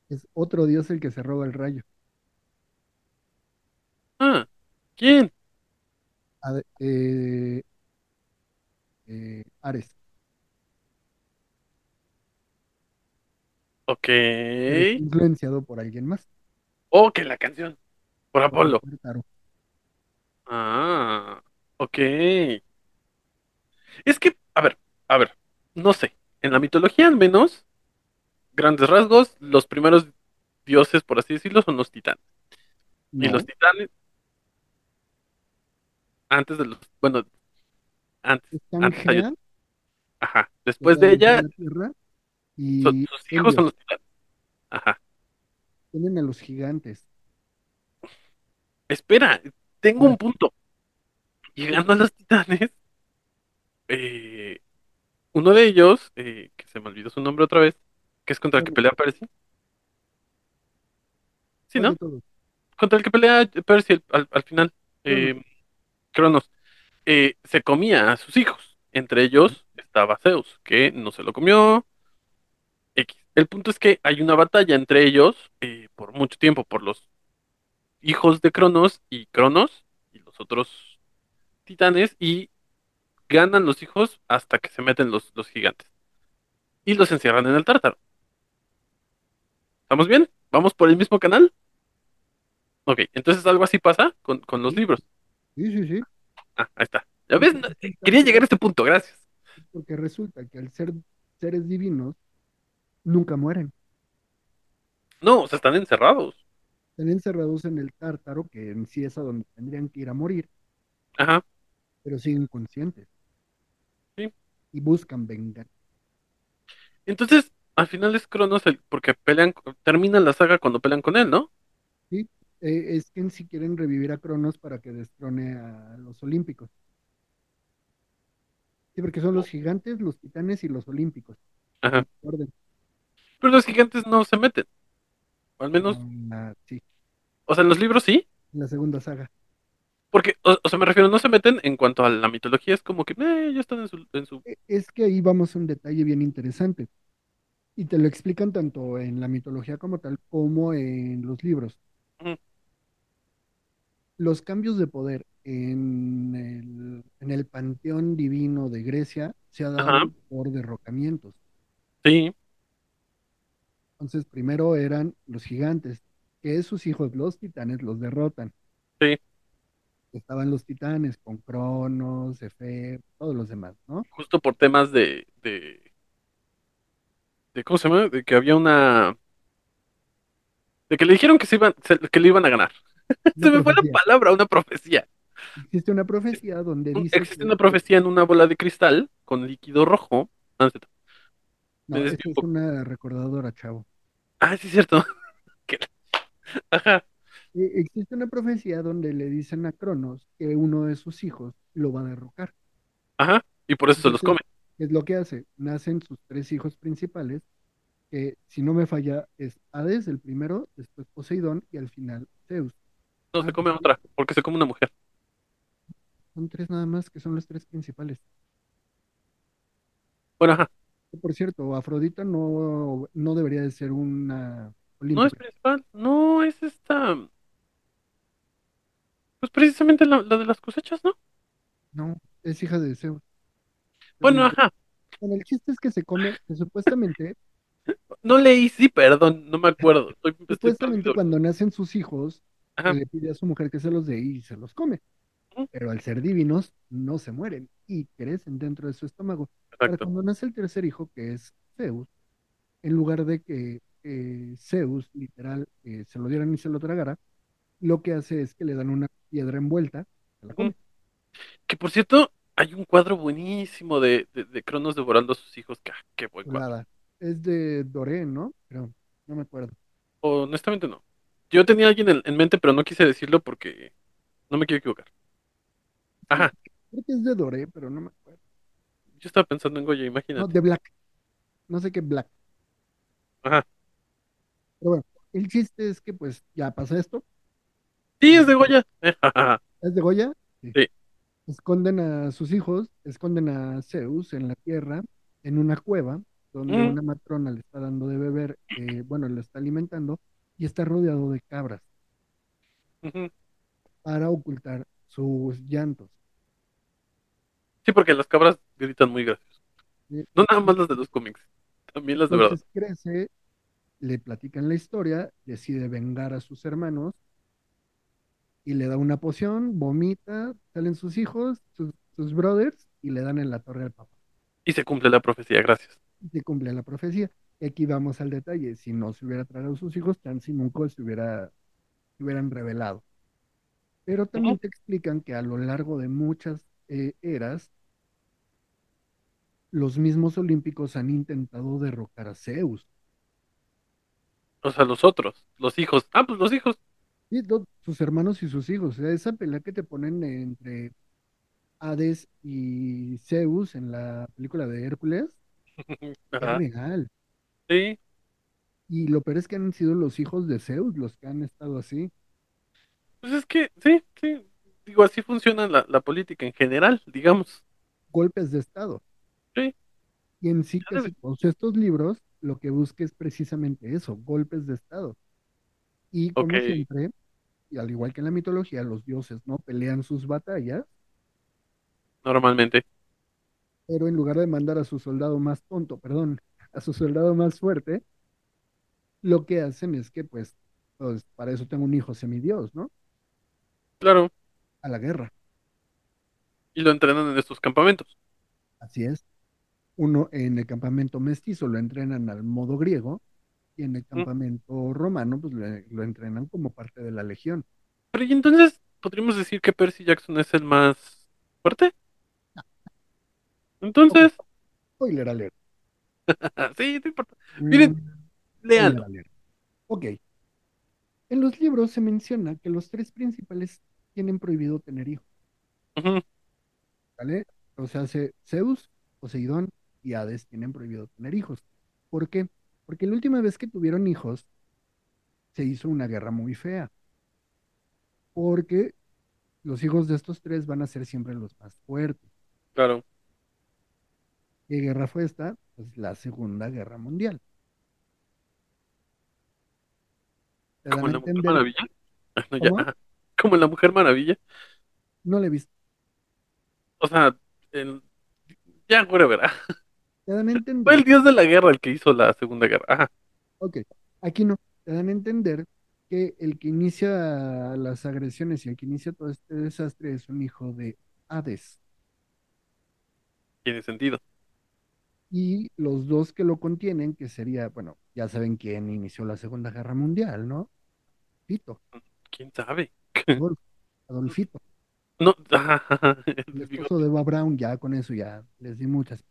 Speaker 2: Es otro dios el que se roba el rayo.
Speaker 3: ah, ¿quién?
Speaker 2: Ade- eh, eh, Ares.
Speaker 3: Ok,
Speaker 2: influenciado por alguien más.
Speaker 3: oh, que la canción, por Apolo, ah, ok. Es que, a ver, a ver, no sé, en la mitología al menos, grandes rasgos, los primeros dioses, por así decirlo, son los titanes. Y los titanes, antes de los, bueno, antes, antes hay ajá, después
Speaker 2: es
Speaker 3: de ella,
Speaker 2: tierra, y
Speaker 3: son- sus hijos son
Speaker 2: Helios.
Speaker 3: los titanes. Ajá.
Speaker 2: Tienen a los gigantes.
Speaker 3: Espera, tengo un punto. Llegando a los titanes, eh, uno de ellos, eh, que se me olvidó su nombre otra vez, que es contra el que pelea Percy. Sí,
Speaker 2: ¿cuál
Speaker 3: ¿no? Contra el que pelea Percy al, al- al final.
Speaker 2: Cronos.
Speaker 3: eh, Cronos. eh, se comía a sus hijos. Entre ellos estaba Zeus, que no se lo comió. X. El punto es que hay una batalla entre ellos eh, por mucho tiempo, por los hijos de Cronos y Cronos y los otros titanes, y ganan los hijos hasta que se meten los, los gigantes. Y los encierran en el tártaro. ¿Estamos bien? ¿Vamos por el mismo canal? Ok, entonces algo así pasa con, con los
Speaker 2: Sí.
Speaker 3: libros.
Speaker 2: Sí, sí, sí.
Speaker 3: Ah, ahí está. ¿Ya ves? Quería
Speaker 2: que-
Speaker 3: llegar a este punto, gracias.
Speaker 2: Porque resulta que al ser seres divinos, nunca mueren.
Speaker 3: No, o sea, están encerrados.
Speaker 2: Están encerrados en el tártaro, que en sí es a donde tendrían que ir a morir,
Speaker 3: Ajá.
Speaker 2: pero siguen conscientes.
Speaker 3: Sí.
Speaker 2: Y buscan venganza.
Speaker 3: Entonces, al final es Cronos el, porque pelean, termina la saga cuando pelean con él, ¿no?
Speaker 2: ¿sí? Eh, es que sí quieren revivir a Cronos para que destrone a los olímpicos. Sí, porque son los gigantes, los titanes y los olímpicos.
Speaker 3: Ajá.
Speaker 2: Orden.
Speaker 3: Pero los gigantes no se meten. O al menos,
Speaker 2: Ah, sí,
Speaker 3: o sea, en los libros sí.
Speaker 2: en la segunda saga.
Speaker 3: Porque, o, o sea, me refiero, no se meten en cuanto a la mitología, es como que, eh, ya están en su, en su...
Speaker 2: E- Es que ahí vamos a un detalle bien interesante. Y te lo explican tanto en la mitología como tal, como en los libros. Los cambios de poder en el, en el panteón divino de Grecia se ha dado
Speaker 3: Ajá.
Speaker 2: por derrocamientos.
Speaker 3: Sí,
Speaker 2: Entonces, primero eran los gigantes, que sus hijos, los titanes, los derrotan.
Speaker 3: Sí.
Speaker 2: Estaban los titanes con Cronos, Efe, todos los demás, ¿no?
Speaker 3: justo por temas de, de, de ¿cómo se llama? De que había una, de que le dijeron que se iban, se- que le iban a ganar. Se me fue la palabra, una profecía.
Speaker 2: Existe una profecía donde dice
Speaker 3: existe
Speaker 2: que-
Speaker 3: una profecía en una bola de cristal con líquido rojo. Ah, no cierto.
Speaker 2: No, es una recordadora, chavo.
Speaker 3: Ah, sí, es cierto. Ajá,
Speaker 2: Eh, existe una profecía donde le dicen a Cronos que uno de sus hijos lo va a derrocar.
Speaker 3: ajá. Y por eso se los come.
Speaker 2: ¿Qué es lo que hace? Nacen sus tres hijos principales, que si no me falla es Hades, el primero, después Poseidón y al final Zeus.
Speaker 3: No, se come otra, porque se come una mujer.
Speaker 2: Son tres nada más que son los tres principales.
Speaker 3: Bueno, ajá.
Speaker 2: Por cierto, Afrodita no, no debería de ser una
Speaker 3: No es principal, no, es esta. Pues precisamente la, la de las cosechas, ¿no?
Speaker 2: No, es hija de Zeus.
Speaker 3: Bueno, ajá.
Speaker 2: Bueno, el chiste es que se come, que supuestamente,
Speaker 3: No leí, sí, perdón, no me acuerdo. Estoy,
Speaker 2: supuestamente cuando nacen sus hijos, le pide a su mujer que se los dé y se los come. Pero al ser divinos, no se mueren y crecen dentro de su estómago.
Speaker 3: Exacto.
Speaker 2: cuando nace el tercer hijo, que es Zeus, en lugar de que eh, Zeus, literal, eh, se lo dieran y se lo tragara, lo que hace es que le dan una piedra envuelta, se la come.
Speaker 3: Que por cierto, hay un cuadro buenísimo de, de, de Cronos devorando a sus hijos. Que, ah, qué buen cuadro.
Speaker 2: Chulada. Es de Doré, ¿no? Pero no me acuerdo.
Speaker 3: Honestamente no. Yo tenía a alguien en, en mente, pero no quise decirlo porque no me quiero equivocar. Ajá,
Speaker 2: Creo que es de Doré, pero no me acuerdo.
Speaker 3: yo estaba pensando en Goya,
Speaker 2: No,
Speaker 3: imagínate.
Speaker 2: de Black. No sé qué Black.
Speaker 3: Ajá.
Speaker 2: Pero bueno, el chiste es que pues ya pasa esto.
Speaker 3: Sí, es de Goya.
Speaker 2: ¿Es de Goya?
Speaker 3: Sí.
Speaker 2: Esconden a sus hijos, esconden a Zeus en la tierra, en una cueva, donde
Speaker 3: Mm.
Speaker 2: una matrona le está dando de beber, eh, bueno, le está alimentando, y está rodeado de cabras para ocultar sus llantos.
Speaker 3: Sí, porque las cabras gritan muy gracioso.
Speaker 2: ¿sí?
Speaker 3: No nada más las de los cómics, también las de verdad.
Speaker 2: Crece, le platican la historia, decide vengar a sus hermanos y le da una poción, vomita, salen sus hijos, sus, sus brothers y le dan en la torre al papá.
Speaker 3: Y se cumple la profecía, gracias.
Speaker 2: Y se cumple la profecía. Y aquí vamos al detalle. Si no se hubiera traído a sus hijos, chance y nunca se hubiera, se hubieran revelado. Pero también te explican que a lo largo de muchas eh, eras, los mismos olímpicos han intentado derrocar a Zeus.
Speaker 3: O sea, los otros, los hijos. Ah, pues los hijos.
Speaker 2: Do- sus hermanos y sus hijos. O sea, esa pelea que te ponen entre Hades y Zeus en la película de Hércules es real.
Speaker 3: Sí,
Speaker 2: Y lo peor es que han sido los hijos de Zeus los que han estado así.
Speaker 3: pues es que, sí, sí. Digo, así funciona la, la política en general, digamos.
Speaker 2: golpes de Estado.
Speaker 3: Sí.
Speaker 2: Y en sí, casi
Speaker 3: debe-
Speaker 2: todos estos libros lo que busca es precisamente eso, golpes de Estado. Y como siempre, y al igual que en la mitología, los dioses no pelean sus batallas,
Speaker 3: Normalmente.
Speaker 2: pero en lugar de mandar a su soldado más tonto, perdón, a su soldado más fuerte, lo que hacen es que, pues, pues para eso tengo un hijo semidios, ¿no?
Speaker 3: Claro.
Speaker 2: A la guerra.
Speaker 3: Y lo entrenan en estos campamentos.
Speaker 2: Así es. Uno en el campamento mestizo lo entrenan al modo griego y en el campamento romano pues le- lo entrenan como parte de la legión.
Speaker 3: Pero y entonces, ¿podríamos decir que Percy Jackson es el más fuerte? Entonces,
Speaker 2: Spoiler alert.
Speaker 3: sí, no importa. Miren,
Speaker 2: Mm, spoiler alert. Ok. En los libros se menciona que los tres principales tienen prohibido tener hijos, ¿vale? O sea, se- Zeus, Poseidón y Hades tienen prohibido tener hijos. ¿Por qué? Porque la última vez que tuvieron hijos se hizo una guerra muy fea. Porque los hijos de estos tres van a ser siempre los más fuertes.
Speaker 3: Claro.
Speaker 2: ¿Qué guerra fue esta? Pues la Segunda Guerra Mundial.
Speaker 3: Como en la Mujer Maravilla. No, ya. Como en la Mujer Maravilla.
Speaker 2: No le he visto.
Speaker 3: O sea, el... ya, whatever. ah.
Speaker 2: Te dan a
Speaker 3: Fue
Speaker 2: entender.
Speaker 3: el dios de la guerra el que hizo la Segunda Guerra. Ajá.
Speaker 2: Ok, aquí no. Te dan a entender que el que inicia las agresiones y el que inicia todo este desastre es un hijo de Hades.
Speaker 3: Tiene sentido.
Speaker 2: Y los dos que lo contienen, que sería, bueno, ya saben quién inició la Segunda Guerra Mundial, ¿no? Tito,
Speaker 3: ¿Quién sabe?
Speaker 2: Adolf- Adolfito,
Speaker 3: No, el
Speaker 2: esposo de Eva Brown, ya con eso ya les di muchas.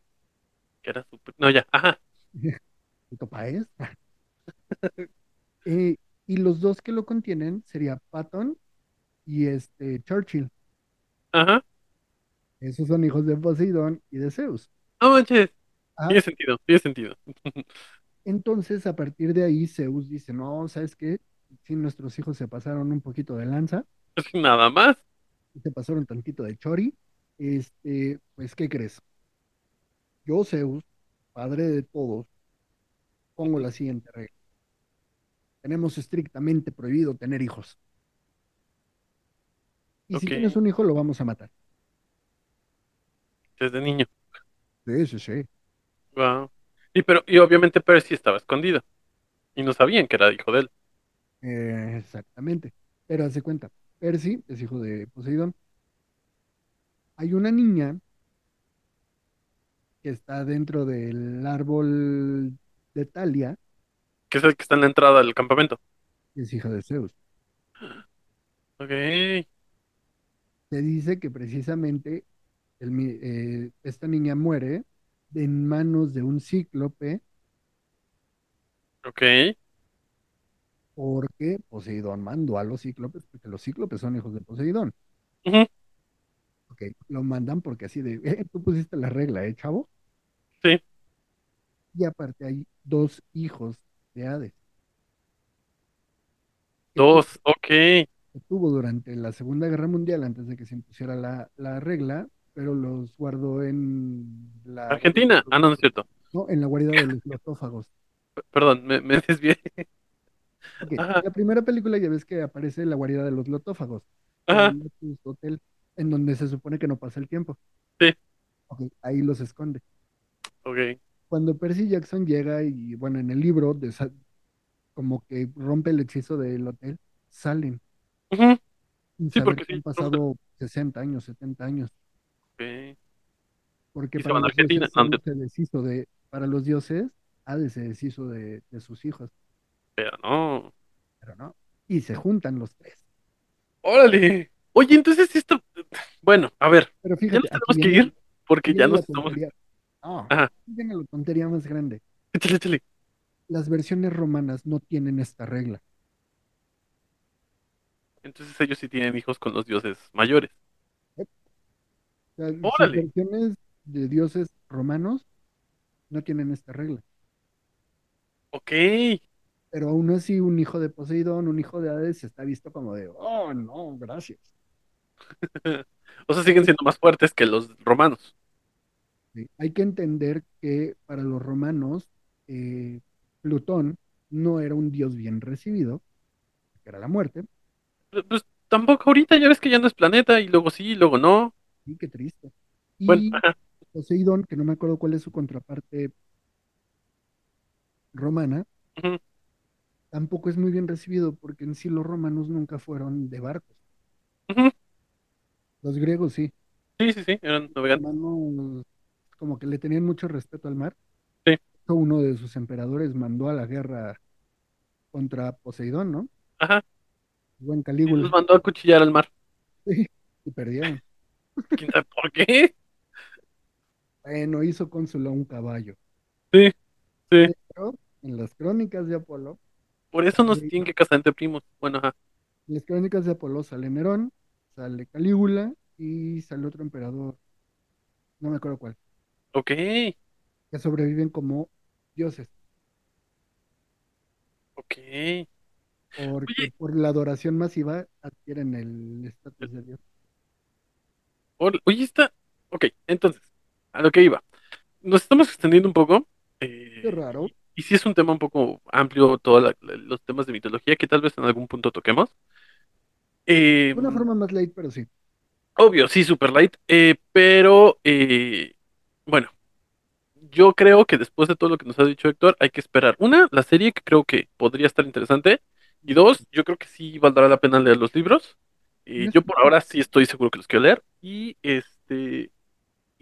Speaker 3: Que era súper- No, ya, ajá.
Speaker 2: Páez. Eh, Y los dos que lo contienen sería Patton y este Churchill.
Speaker 3: Ajá.
Speaker 2: Esos son hijos de Poseidón y de Zeus.
Speaker 3: No manches.
Speaker 2: Ah,
Speaker 3: Tiene sentido, tiene sentido.
Speaker 2: entonces, a partir de ahí, Zeus dice, no, ¿sabes qué? Si nuestros hijos se pasaron un poquito de lanza,
Speaker 3: Nada más.
Speaker 2: se pasaron tantito de chori, este, pues, ¿qué crees? Yo, Zeus, padre de todos, pongo la siguiente regla. Tenemos estrictamente prohibido tener hijos. Y si tienes un hijo, lo vamos a matar.
Speaker 3: Desde niño.
Speaker 2: Sí, sí, sí.
Speaker 3: Wow. Y pero, y obviamente Percy estaba escondido. Y no sabían que era hijo de él.
Speaker 2: Eh, exactamente. Pero hace cuenta, Percy es hijo de Poseidón. Hay una niña que está dentro del árbol de Talia,
Speaker 3: Que es el que está en la entrada del campamento.
Speaker 2: es hija de Zeus.
Speaker 3: Ok.
Speaker 2: Se dice que precisamente el eh, esta niña muere en manos de un cíclope
Speaker 3: Ok.
Speaker 2: porque Poseidón mandó a los cíclopes, porque los cíclopes son hijos de Poseidón. Ok, lo mandan porque así de, eh, tú pusiste la regla, ¿eh, chavo?
Speaker 3: Sí.
Speaker 2: Y aparte hay dos hijos de Hades.
Speaker 3: Dos. Ok.
Speaker 2: tuvo durante la Segunda Guerra Mundial antes de que se impusiera la, la regla, pero los guardó en la
Speaker 3: Argentina. Ah, no, no es cierto.
Speaker 2: no, en la guarida de los lotófagos.
Speaker 3: Perdón, me, me desvié.
Speaker 2: Ok,
Speaker 3: Ajá.
Speaker 2: La primera película ya ves que aparece la guarida de los lotófagos,
Speaker 3: Ajá.
Speaker 2: en Lotus Hotel, en donde se supone que no pasa el tiempo.
Speaker 3: Sí.
Speaker 2: Ok, ahí los esconde.
Speaker 3: Ok.
Speaker 2: Cuando Percy Jackson llega y, bueno, en el libro, como que rompe el hechizo del hotel, salen. Sin
Speaker 3: Sí, porque
Speaker 2: que
Speaker 3: sí,
Speaker 2: han pasado 60 años, 70 años.
Speaker 3: Ok.
Speaker 2: Porque
Speaker 3: Y
Speaker 2: para los dioses
Speaker 3: no,
Speaker 2: se deshizo de, para los dioses, Hades se deshizo de, de sus hijos,
Speaker 3: Pero no.
Speaker 2: pero no. Y se juntan los tres.
Speaker 3: Órale. Oye, entonces esto. Bueno, a ver.
Speaker 2: Pero
Speaker 3: Ya
Speaker 2: fíjate,
Speaker 3: nos
Speaker 2: aquí
Speaker 3: tenemos que ir porque ya nos estamos.
Speaker 2: No,
Speaker 3: Ajá.
Speaker 2: la tontería más grande.
Speaker 3: Échale, échale.
Speaker 2: Las versiones romanas no tienen esta regla.
Speaker 3: Entonces ellos sí tienen hijos con los dioses mayores.
Speaker 2: O sea, sus
Speaker 3: Órale.
Speaker 2: versiones de dioses romanos no tienen esta regla.
Speaker 3: Ok.
Speaker 2: Pero aún así, un hijo de Poseidón, un hijo de Hades, está visto como de, oh, no, gracias.
Speaker 3: O sea, siguen siendo más fuertes que los romanos.
Speaker 2: Sí, Hay que entender que para los romanos, eh, Plutón no era un dios bien recibido, que era la muerte.
Speaker 3: Pues, tampoco ahorita ya ves que ya no es planeta y luego sí, y luego no.
Speaker 2: Sí, qué triste. Y
Speaker 3: Bueno, ajá.
Speaker 2: Poseidón, que no me acuerdo cuál es su contraparte romana, tampoco es muy bien recibido porque en sí los romanos nunca fueron de barcos. Los griegos sí.
Speaker 3: Sí, sí, sí, eran
Speaker 2: Los
Speaker 3: navegantes.
Speaker 2: romanos como que le tenían mucho respeto al mar.
Speaker 3: Sí.
Speaker 2: Uno de sus emperadores mandó a la guerra contra Poseidón, ¿no?
Speaker 3: Ajá.
Speaker 2: Buen
Speaker 3: Y
Speaker 2: Calígula.
Speaker 3: los mandó a cuchillar al mar.
Speaker 2: Sí, y perdieron.
Speaker 3: ¿Quién sabe por qué?
Speaker 2: Bueno, hizo cónsul a un caballo.
Speaker 3: Sí, sí.
Speaker 2: Pero en las crónicas de Apolo,
Speaker 3: Por eso nos tienen que casar entre primos. Bueno, ajá.
Speaker 2: en las crónicas de Apolo sale Nerón, sale Calígula y sale otro emperador, no me acuerdo cuál,
Speaker 3: Ok.
Speaker 2: que sobreviven como dioses,
Speaker 3: Ok.
Speaker 2: porque
Speaker 3: Oye.
Speaker 2: por la adoración masiva adquieren el estatus de dios.
Speaker 3: Ol- Oye, está. Ok, entonces, a lo que iba. Nos estamos extendiendo un poco. eh,
Speaker 2: Qué raro.
Speaker 3: Y, y sí es un tema un poco amplio, todos los temas de mitología que tal vez en algún punto toquemos. Eh,
Speaker 2: De una forma más light, pero sí.
Speaker 3: Obvio, sí, super light. eh, pero, eh, bueno, yo creo que después de todo lo que nos ha dicho Héctor, hay que esperar. Una, la serie que creo que podría estar interesante. Y dos, yo creo que sí valdrá la pena leer los libros. Eh, yo por ahora sí estoy seguro que los quiero leer. Y este,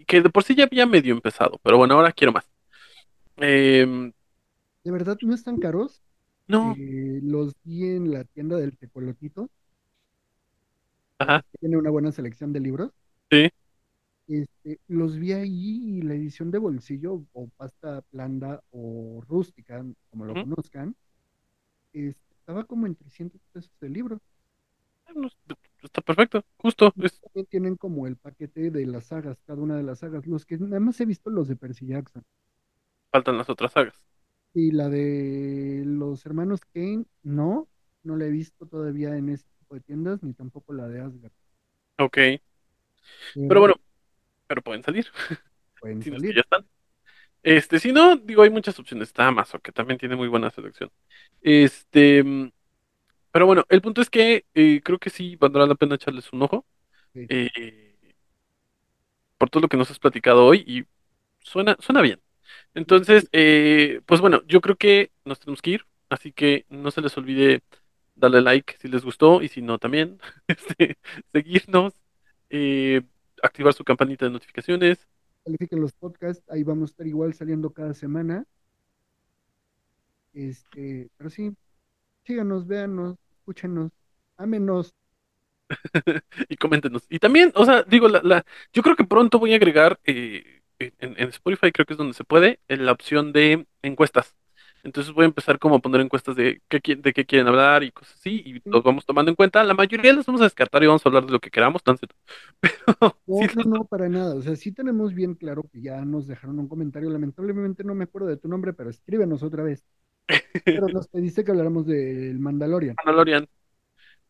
Speaker 3: que de por sí ya había medio empezado, pero bueno, ahora quiero más. Em,
Speaker 2: De verdad, no están caros.
Speaker 3: no,
Speaker 2: Eh, los vi en la tienda del Tecolotito,
Speaker 3: ajá,
Speaker 2: tiene una buena selección de libros.
Speaker 3: sí,
Speaker 2: Este, los vi ahí y la edición de bolsillo o pasta blanda o rústica, como lo conozcan, este, estaba como en 300 pesos el libro.
Speaker 3: No, Está perfecto, justo. Es,
Speaker 2: También tienen como el paquete de las sagas, cada una de las sagas. Los que nada más he visto los de Percy Jackson.
Speaker 3: faltan las otras sagas.
Speaker 2: Y la de los hermanos Kane, no, no la he visto todavía en ese tipo de tiendas, ni tampoco la de Asgard.
Speaker 3: Ok.
Speaker 2: Pero
Speaker 3: bueno, pero pueden salir.
Speaker 2: pueden
Speaker 3: Si no
Speaker 2: salir.
Speaker 3: ya están. Este, si no, digo, hay muchas opciones. Está Amazon, que también tiene muy buena selección. Este, pero bueno, el punto es que eh, creo que sí valdrá la pena echarles un ojo.
Speaker 2: Sí.
Speaker 3: eh, por todo lo que nos has platicado hoy y suena, suena bien. Entonces, eh, pues bueno, yo creo que nos tenemos que ir, así que no se les olvide darle like si les gustó y si no también, este, seguirnos, eh, activar su campanita de notificaciones.
Speaker 2: Califiquen los podcasts, ahí vamos a estar igual saliendo cada semana. Este, pero sí, síganos, véanos, escúchenos, ámenos.
Speaker 3: y coméntenos. Y también, o sea, digo, la, la- yo creo que pronto voy a agregar eh, en, en Spotify, creo que es donde se puede, en la opción de encuestas. Entonces voy a empezar como a poner encuestas de qué, qui- de qué quieren hablar y cosas así, y los vamos tomando en cuenta. La mayoría las vamos a descartar y vamos a hablar de lo que queramos, tan. Pero
Speaker 2: No,
Speaker 3: sí,
Speaker 2: no, no, para nada. O sea, sí tenemos bien claro que ya nos dejaron un comentario. Lamentablemente no me acuerdo de tu nombre, pero escríbenos otra vez. Pero nos pediste que habláramos del Mandalorian.
Speaker 3: Mandalorian,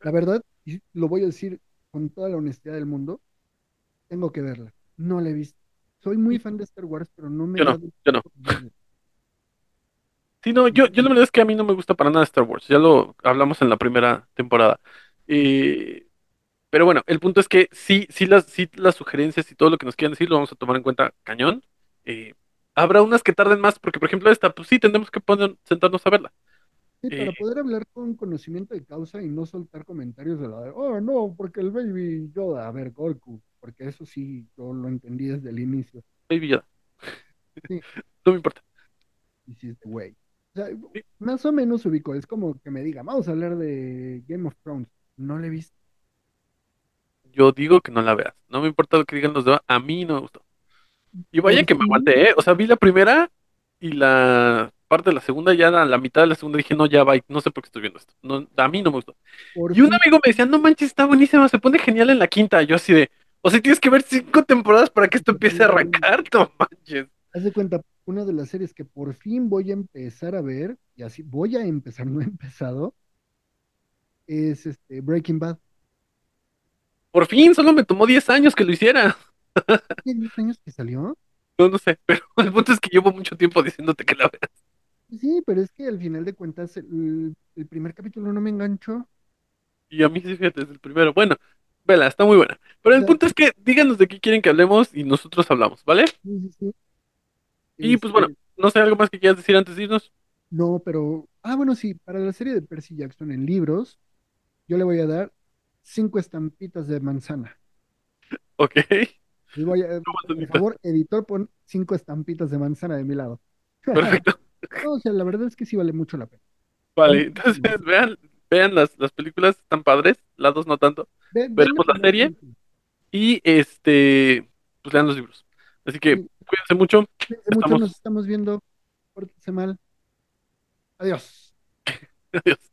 Speaker 2: La verdad, y lo voy a decir con toda la honestidad del mundo, tengo que verla. No la he visto. Soy muy fan de Star Wars, pero no me
Speaker 3: Yo no, yo no. Sí, no, yo, yo la verdad es que a mí no me gusta para nada Star Wars, ya lo hablamos en la primera temporada. Eh, pero bueno, el punto es que sí, sí las, sí las sugerencias y todo lo que nos quieran decir lo vamos a tomar en cuenta cañón. Eh, habrá unas que tarden más, porque por ejemplo esta, pues sí, tendremos que poner, sentarnos a verla.
Speaker 2: Sí, para
Speaker 3: Eh,
Speaker 2: poder hablar con conocimiento de causa y no soltar comentarios de la de, oh, no, porque el Baby Yoda, a ver, Goku, porque eso sí, yo lo entendí desde el inicio.
Speaker 3: Baby Yoda.
Speaker 2: Sí.
Speaker 3: No me importa.
Speaker 2: Este güey. O sea, más o menos ubico, es como que me diga, vamos a hablar de Game of Thrones. No le he visto.
Speaker 3: Yo digo que no la veas. No me importa lo que digan los demás, a mí no me gustó. Y vaya
Speaker 2: ¿Por
Speaker 3: que me aguanté, ¿eh? O sea, vi la primera y la parte de la segunda, ya a la mitad de la segunda dije, no, ya va, no sé por qué estoy viendo esto. No, a mí no me gustó. Y un amigo me decía, no manches, está buenísima, se pone genial en la quinta. Yo así de, o sea, tienes que ver cinco temporadas para que esto empiece a arrancar, no manches.
Speaker 2: haz de cuenta, una de las series que por fin voy a empezar a ver, y así voy a empezar, no he empezado, es este Breaking Bad.
Speaker 3: Por fin, solo me tomó 10 años que lo hiciera.
Speaker 2: ¿Tiene 10 años que salió?
Speaker 3: No, no sé, pero el punto es que llevo mucho tiempo diciéndote que la veas.
Speaker 2: Sí, pero es que al final de cuentas el, el primer capítulo no me enganchó.
Speaker 3: Y a mí sí, fíjate, desde el primero. Bueno, vela, está muy buena. Pero el punto es que díganos de qué quieren que hablemos y nosotros hablamos, ¿vale?
Speaker 2: Sí, sí, sí.
Speaker 3: Y pues
Speaker 2: Este,
Speaker 3: bueno, no sé, algo más que quieras decir antes de irnos.
Speaker 2: No, pero. Ah, bueno, sí, para la serie de Percy Jackson en libros, yo le voy a dar cinco estampitas de manzana.
Speaker 3: Ok.
Speaker 2: Y voy a, por favor, editor, pon cinco estampitas de manzana de mi lado.
Speaker 3: Perfecto.
Speaker 2: No, o sea, la verdad es que sí vale mucho la pena.
Speaker 3: Vale, entonces vean, vean las, las películas, están padres, las dos no tanto.
Speaker 2: Ve-
Speaker 3: Veremos la serie. Y este, pues lean los libros. Así que
Speaker 2: Sí.
Speaker 3: Cuídense mucho.
Speaker 2: Cuídense mucho,
Speaker 3: Estamos-
Speaker 2: nos estamos viendo. Pórtense mal. Adiós.
Speaker 3: Adiós.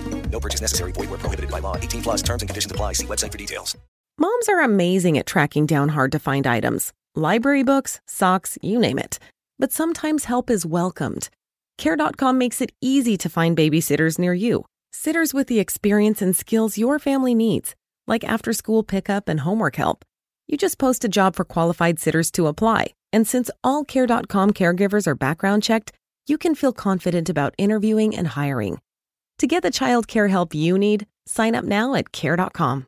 Speaker 4: No purchase necessary. Void where prohibited by law. 18 plus terms and conditions apply. See website for details.
Speaker 9: Moms are amazing at tracking down hard to find items library books, socks, you name it. But sometimes help is welcomed. Care.com makes it easy to find babysitters near you, sitters with the experience and skills your family needs, like after school pickup and homework help. You just post a job for qualified sitters to apply. And since all Care.com caregivers are background checked, you can feel confident about interviewing and hiring. To get the child care help you need, sign up now at Care.com.